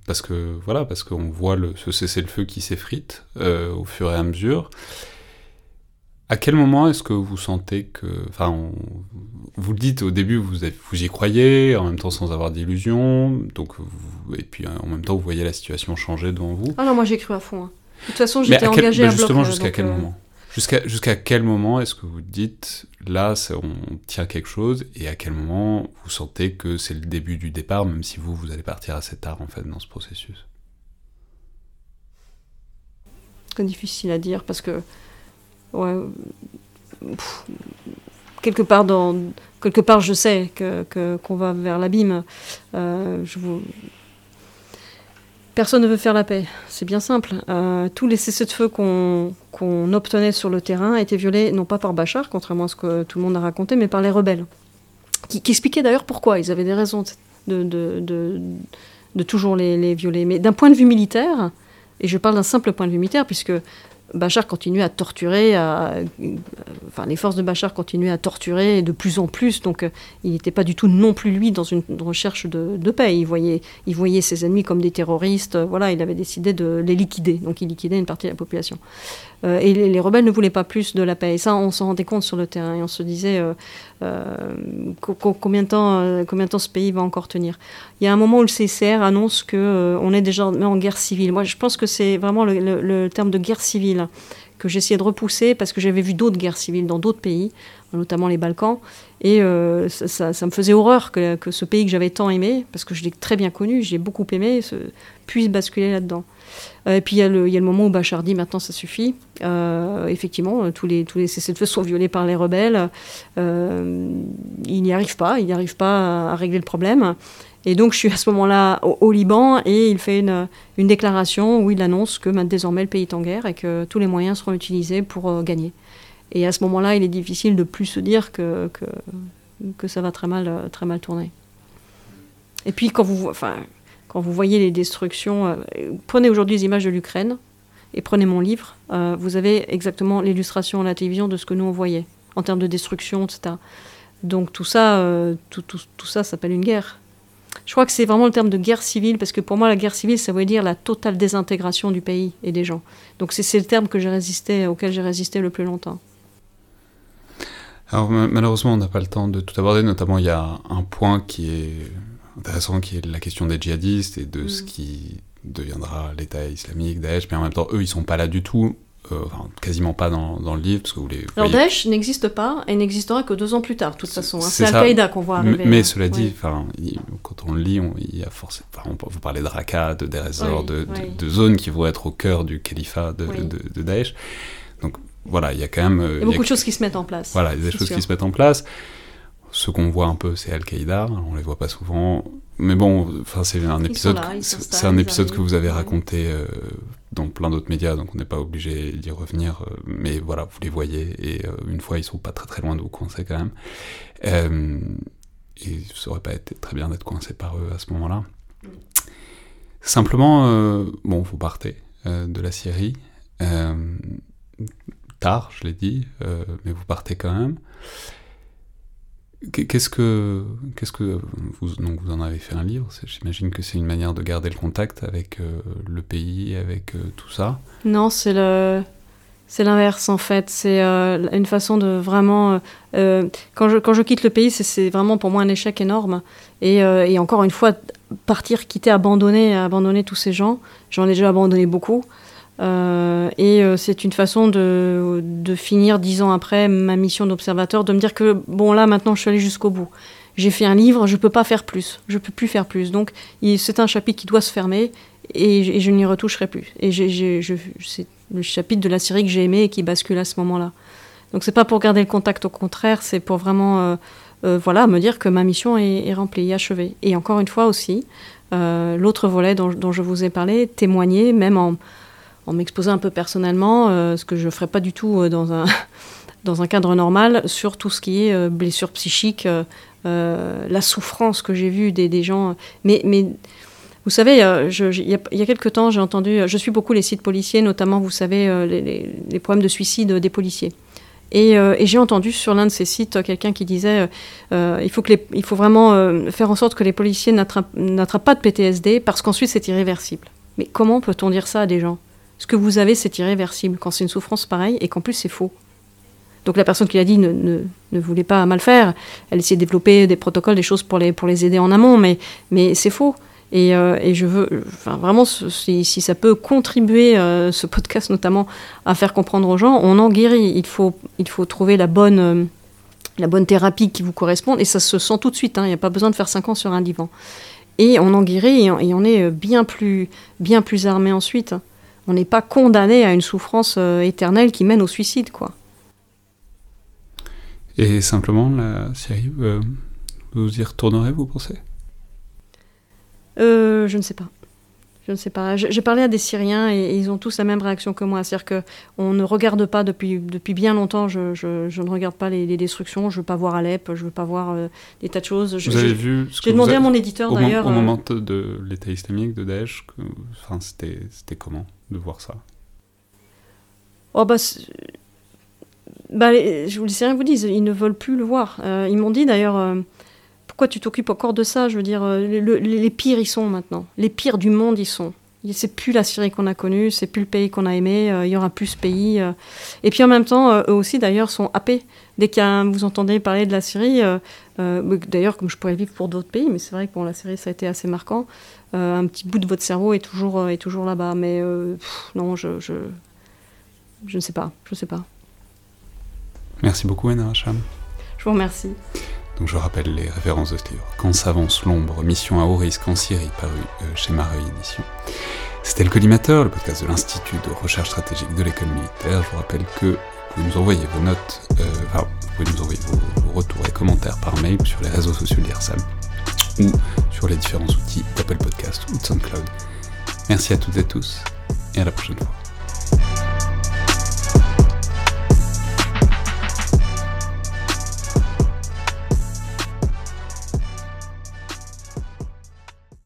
parce que voilà, parce qu'on voit le, ce cessez-le-feu qui s'effrite euh, au fur et à mesure. À quel moment est-ce que vous sentez que, enfin, vous le dites au début, vous, vous y croyez, en même temps sans avoir d'illusions, donc et puis en même temps vous voyez la situation changer devant vous. Ah non, moi j'ai cru à fond. Hein. De toute façon, j'étais engagé à Justement, jusqu'à quel euh, moment? Jusqu'à jusqu'à quel moment est-ce que vous dites là on tient quelque chose et à quel moment vous sentez que c'est le début du départ même si vous vous allez partir assez tard en fait dans ce processus? C'est difficile à dire parce que quelque part je sais que qu'on va vers l'abîme. Euh, je vous Personne ne veut faire la paix. C'est bien simple. Euh, tous les cessez-le-feu qu'on obtenait sur le terrain étaient violés, non pas par Bachar, contrairement à ce que tout le monde a raconté, mais par les rebelles. Qui, expliquaient d'ailleurs pourquoi. Ils avaient des raisons de, toujours les, violer. Mais d'un point de vue militaire, et je parle d'un simple point de vue militaire, puisque Bachar continuait à torturer, enfin les forces de Bachar continuaient à torturer de plus en plus, donc euh, il n'était pas du tout non plus lui dans une recherche de, paix. Il voyait, voyait ses ennemis comme des terroristes. voilà, il avait décidé de les liquider, donc il liquidait une partie de la population. Euh, et les, rebelles ne voulaient pas plus de la paix. Et ça, on s'en rendait compte sur le terrain. Et on se disait euh, euh, combien, de temps, ce pays va encore tenir. Il y a un moment où le CCR annonce qu'on est déjà en guerre civile. Moi, je pense que c'est vraiment le, terme de guerre civile que j'essayais de repousser parce que j'avais vu d'autres guerres civiles dans d'autres pays, notamment les Balkans. Et ça, me faisait horreur que, que ce pays que j'avais tant aimé, parce que je l'ai très bien connu, j'ai beaucoup aimé, puisse basculer là-dedans. Euh, et puis il y, a le moment où Bachar dit maintenant ça suffit. Euh, effectivement, euh, tous les, tous cessez-le-feu sont violés par les rebelles. il n'y arrive pas, il n'y arrive pas à, régler le problème. Et donc je suis à ce moment-là au, Liban et il fait une, déclaration où il annonce que désormais le pays est en guerre et que tous les moyens seront utilisés pour gagner. Et à ce moment-là, il est difficile de plus se dire que, que, que, ça va très mal, très mal tourner. Et puis quand vous, enfin, quand vous voyez les destructions, euh, prenez aujourd'hui les images de l'Ukraine et prenez mon livre, euh, vous avez exactement l'illustration à la télévision de ce que nous on voyait en termes de destruction, etc. Donc tout ça, euh, tout, ça s'appelle une guerre. Je crois que c'est vraiment le terme de guerre civile, parce que pour moi, la guerre civile, ça veut dire la totale désintégration du pays et des gens. Donc c'est le terme que résisté, auquel j'ai résisté le plus longtemps. Alors malheureusement, on n'a pas le temps de tout aborder, notamment il y a un point qui est intéressant qui est la question des djihadistes et de ce mm. qui deviendra l'État islamique, Daesh, mais en même temps, eux, ils sont pas là du tout. euh, quasiment pas dans, dans, le livre. Parce que vous les, Alors Daesh n'existe pas et n'existera que deux ans plus tard, de toute façon. Hein. C'est Al-Qaïda qu'on voit arriver. Mais, cela dit, quand on le lit, on, il y a forcément, on vous parler de Raqqa, de Deir de, de, zones qui vont être au cœur du califat de, de Daesh. Donc voilà, il y a quand même... Il y a beaucoup de choses qui se mettent en place. Voilà, il y a des choses qui se mettent en place. Ce qu'on voit un peu, c'est Al-Qaïda, on les voit pas souvent. Mais bon, enfin, c'est un épisode, c'est un épisode que vous avez raconté euh, dans plein d'autres médias, donc on n'est pas obligé d'y revenir. Euh, mais voilà, vous les voyez et euh, une fois, ils sont pas très très loin de vous coincer quand même. et ça aurait pas été très bien d'être coincé par eux à ce moment-là. Simplement, bon, vous partez de la Syrie tard, je l'ai dit, mais vous partez quand même. Qu'est-ce que, qu'est-ce que vous, donc vous en avez fait un livre? J'imagine que c'est une manière de garder le contact avec euh, le pays, avec euh, tout ça. Non, c'est le, c'est l'inverse en fait. C'est euh, une façon de vraiment. quand je quand je quitte le pays, c'est vraiment pour moi un échec énorme. Et, et, encore une fois, partir, quitter, abandonner, abandonner tous ces gens. J'en ai déjà abandonné beaucoup. Euh, et euh, c'est une façon de, finir dix ans après ma mission d'observateur, de me dire que bon là maintenant je suis allé jusqu'au bout. J'ai fait un livre, je peux pas faire plus, je peux plus faire plus. Donc c'est un chapitre qui doit se fermer et, je n'y retoucherai plus. Et c'est le chapitre de la série que j'ai aimé et qui bascule à ce moment-là. Donc c'est pas pour garder le contact, au contraire, c'est pour vraiment euh, voilà me dire que ma mission est, est, remplie, achevée. Et encore une fois aussi, l'autre volet dont, dont, je vous ai parlé, témoigner, même en en m'exposant un peu personnellement, euh, ce que je ne ferais pas du tout euh, dans un, dans un cadre normal, sur tout ce qui est euh, blessure psychique, la souffrance que j'ai vue des, gens. Mais, mais vous savez, il y, a quelques temps, j'ai entendu, je suis beaucoup les sites policiers, notamment, vous savez, les, problèmes de suicide des policiers. Et, et j'ai entendu sur l'un de ces sites quelqu'un qui disait il, faut que les, il faut vraiment faire en sorte que les policiers n'attrapent pas de PTSD parce qu'ensuite c'est irréversible. Mais comment peut-on dire ça à des gens? Ce que vous avez, c'est irréversible quand c'est une souffrance pareille et qu'en plus c'est faux. Donc la personne qui l'a dit ne, ne, voulait pas mal faire. Elle essayait de développer des protocoles, des choses pour les, pour les aider en amont, mais, mais c'est faux. Et, euh, et, je veux, vraiment, si, si ça peut contribuer, euh, ce podcast notamment, à faire comprendre aux gens, on en guérit. Il faut, il faut trouver la bonne, euh, la bonne thérapie qui vous corresponde, et ça se sent tout de suite. Hein. Il n'y a pas besoin de faire 5 ans sur un divan. Et on en guérit, et on, est bien plus, bien plus armé ensuite on n'est pas condamné à une souffrance euh, éternelle qui mène au suicide, quoi. Et simplement, la Syrie, euh, vous y retournerez, vous pensez? Euh, Je ne sais pas. Je ne sais pas. J'ai parlé à des Syriens et, ils ont tous la même réaction que moi. C'est-à-dire qu'on ne regarde pas depuis, depuis bien longtemps, je, je, ne regarde pas les, destructions, je ne veux pas voir Alep, je ne veux pas voir des tas de choses. Vous avez vu J'ai demandé à mon éditeur d'ailleurs. Au moment de l'État islamique, de Daesh, enfin, c'était comment? De voir ça Oh bah, bah je vous les vous disent, ils ne veulent plus le voir. Euh, ils m'ont dit d'ailleurs, euh, pourquoi tu t'occupes encore de ça? Je veux dire, euh, les pires ils sont maintenant. Les pires du monde ils sont. C'est plus la Syrie qu'on a connue, c'est plus le pays qu'on a aimé, il y aura plus ce pays. Et puis en même temps, eux aussi d'ailleurs sont happés. Dès que vous entendez parler de la Syrie, d'ailleurs comme je pourrais vivre pour d'autres pays, mais c'est vrai que pour la Syrie ça a été assez marquant, euh, un petit bout de votre cerveau est toujours, euh, est toujours là-bas. Mais euh, non, je, je, je, ne sais pas. Je ne sais pas. Merci beaucoup, Anna Hacham. Je vous remercie. Donc je rappelle les références de ce livre. Quand s'avance l'ombre, mission à haut risque en Syrie, paru chez Mareuil Édition. C'était le collimateur, le podcast de l'Institut de recherche stratégique de l'école militaire. Je vous rappelle que vous pouvez nous envoyer vos notes, enfin, vous pouvez nous envoyer vos, vos, retours et commentaires par mail sur les réseaux sociaux de l'IRSAM ou sur les différents outils d'Apple Podcast ou de SoundCloud. Merci à toutes et tous et à la prochaine fois.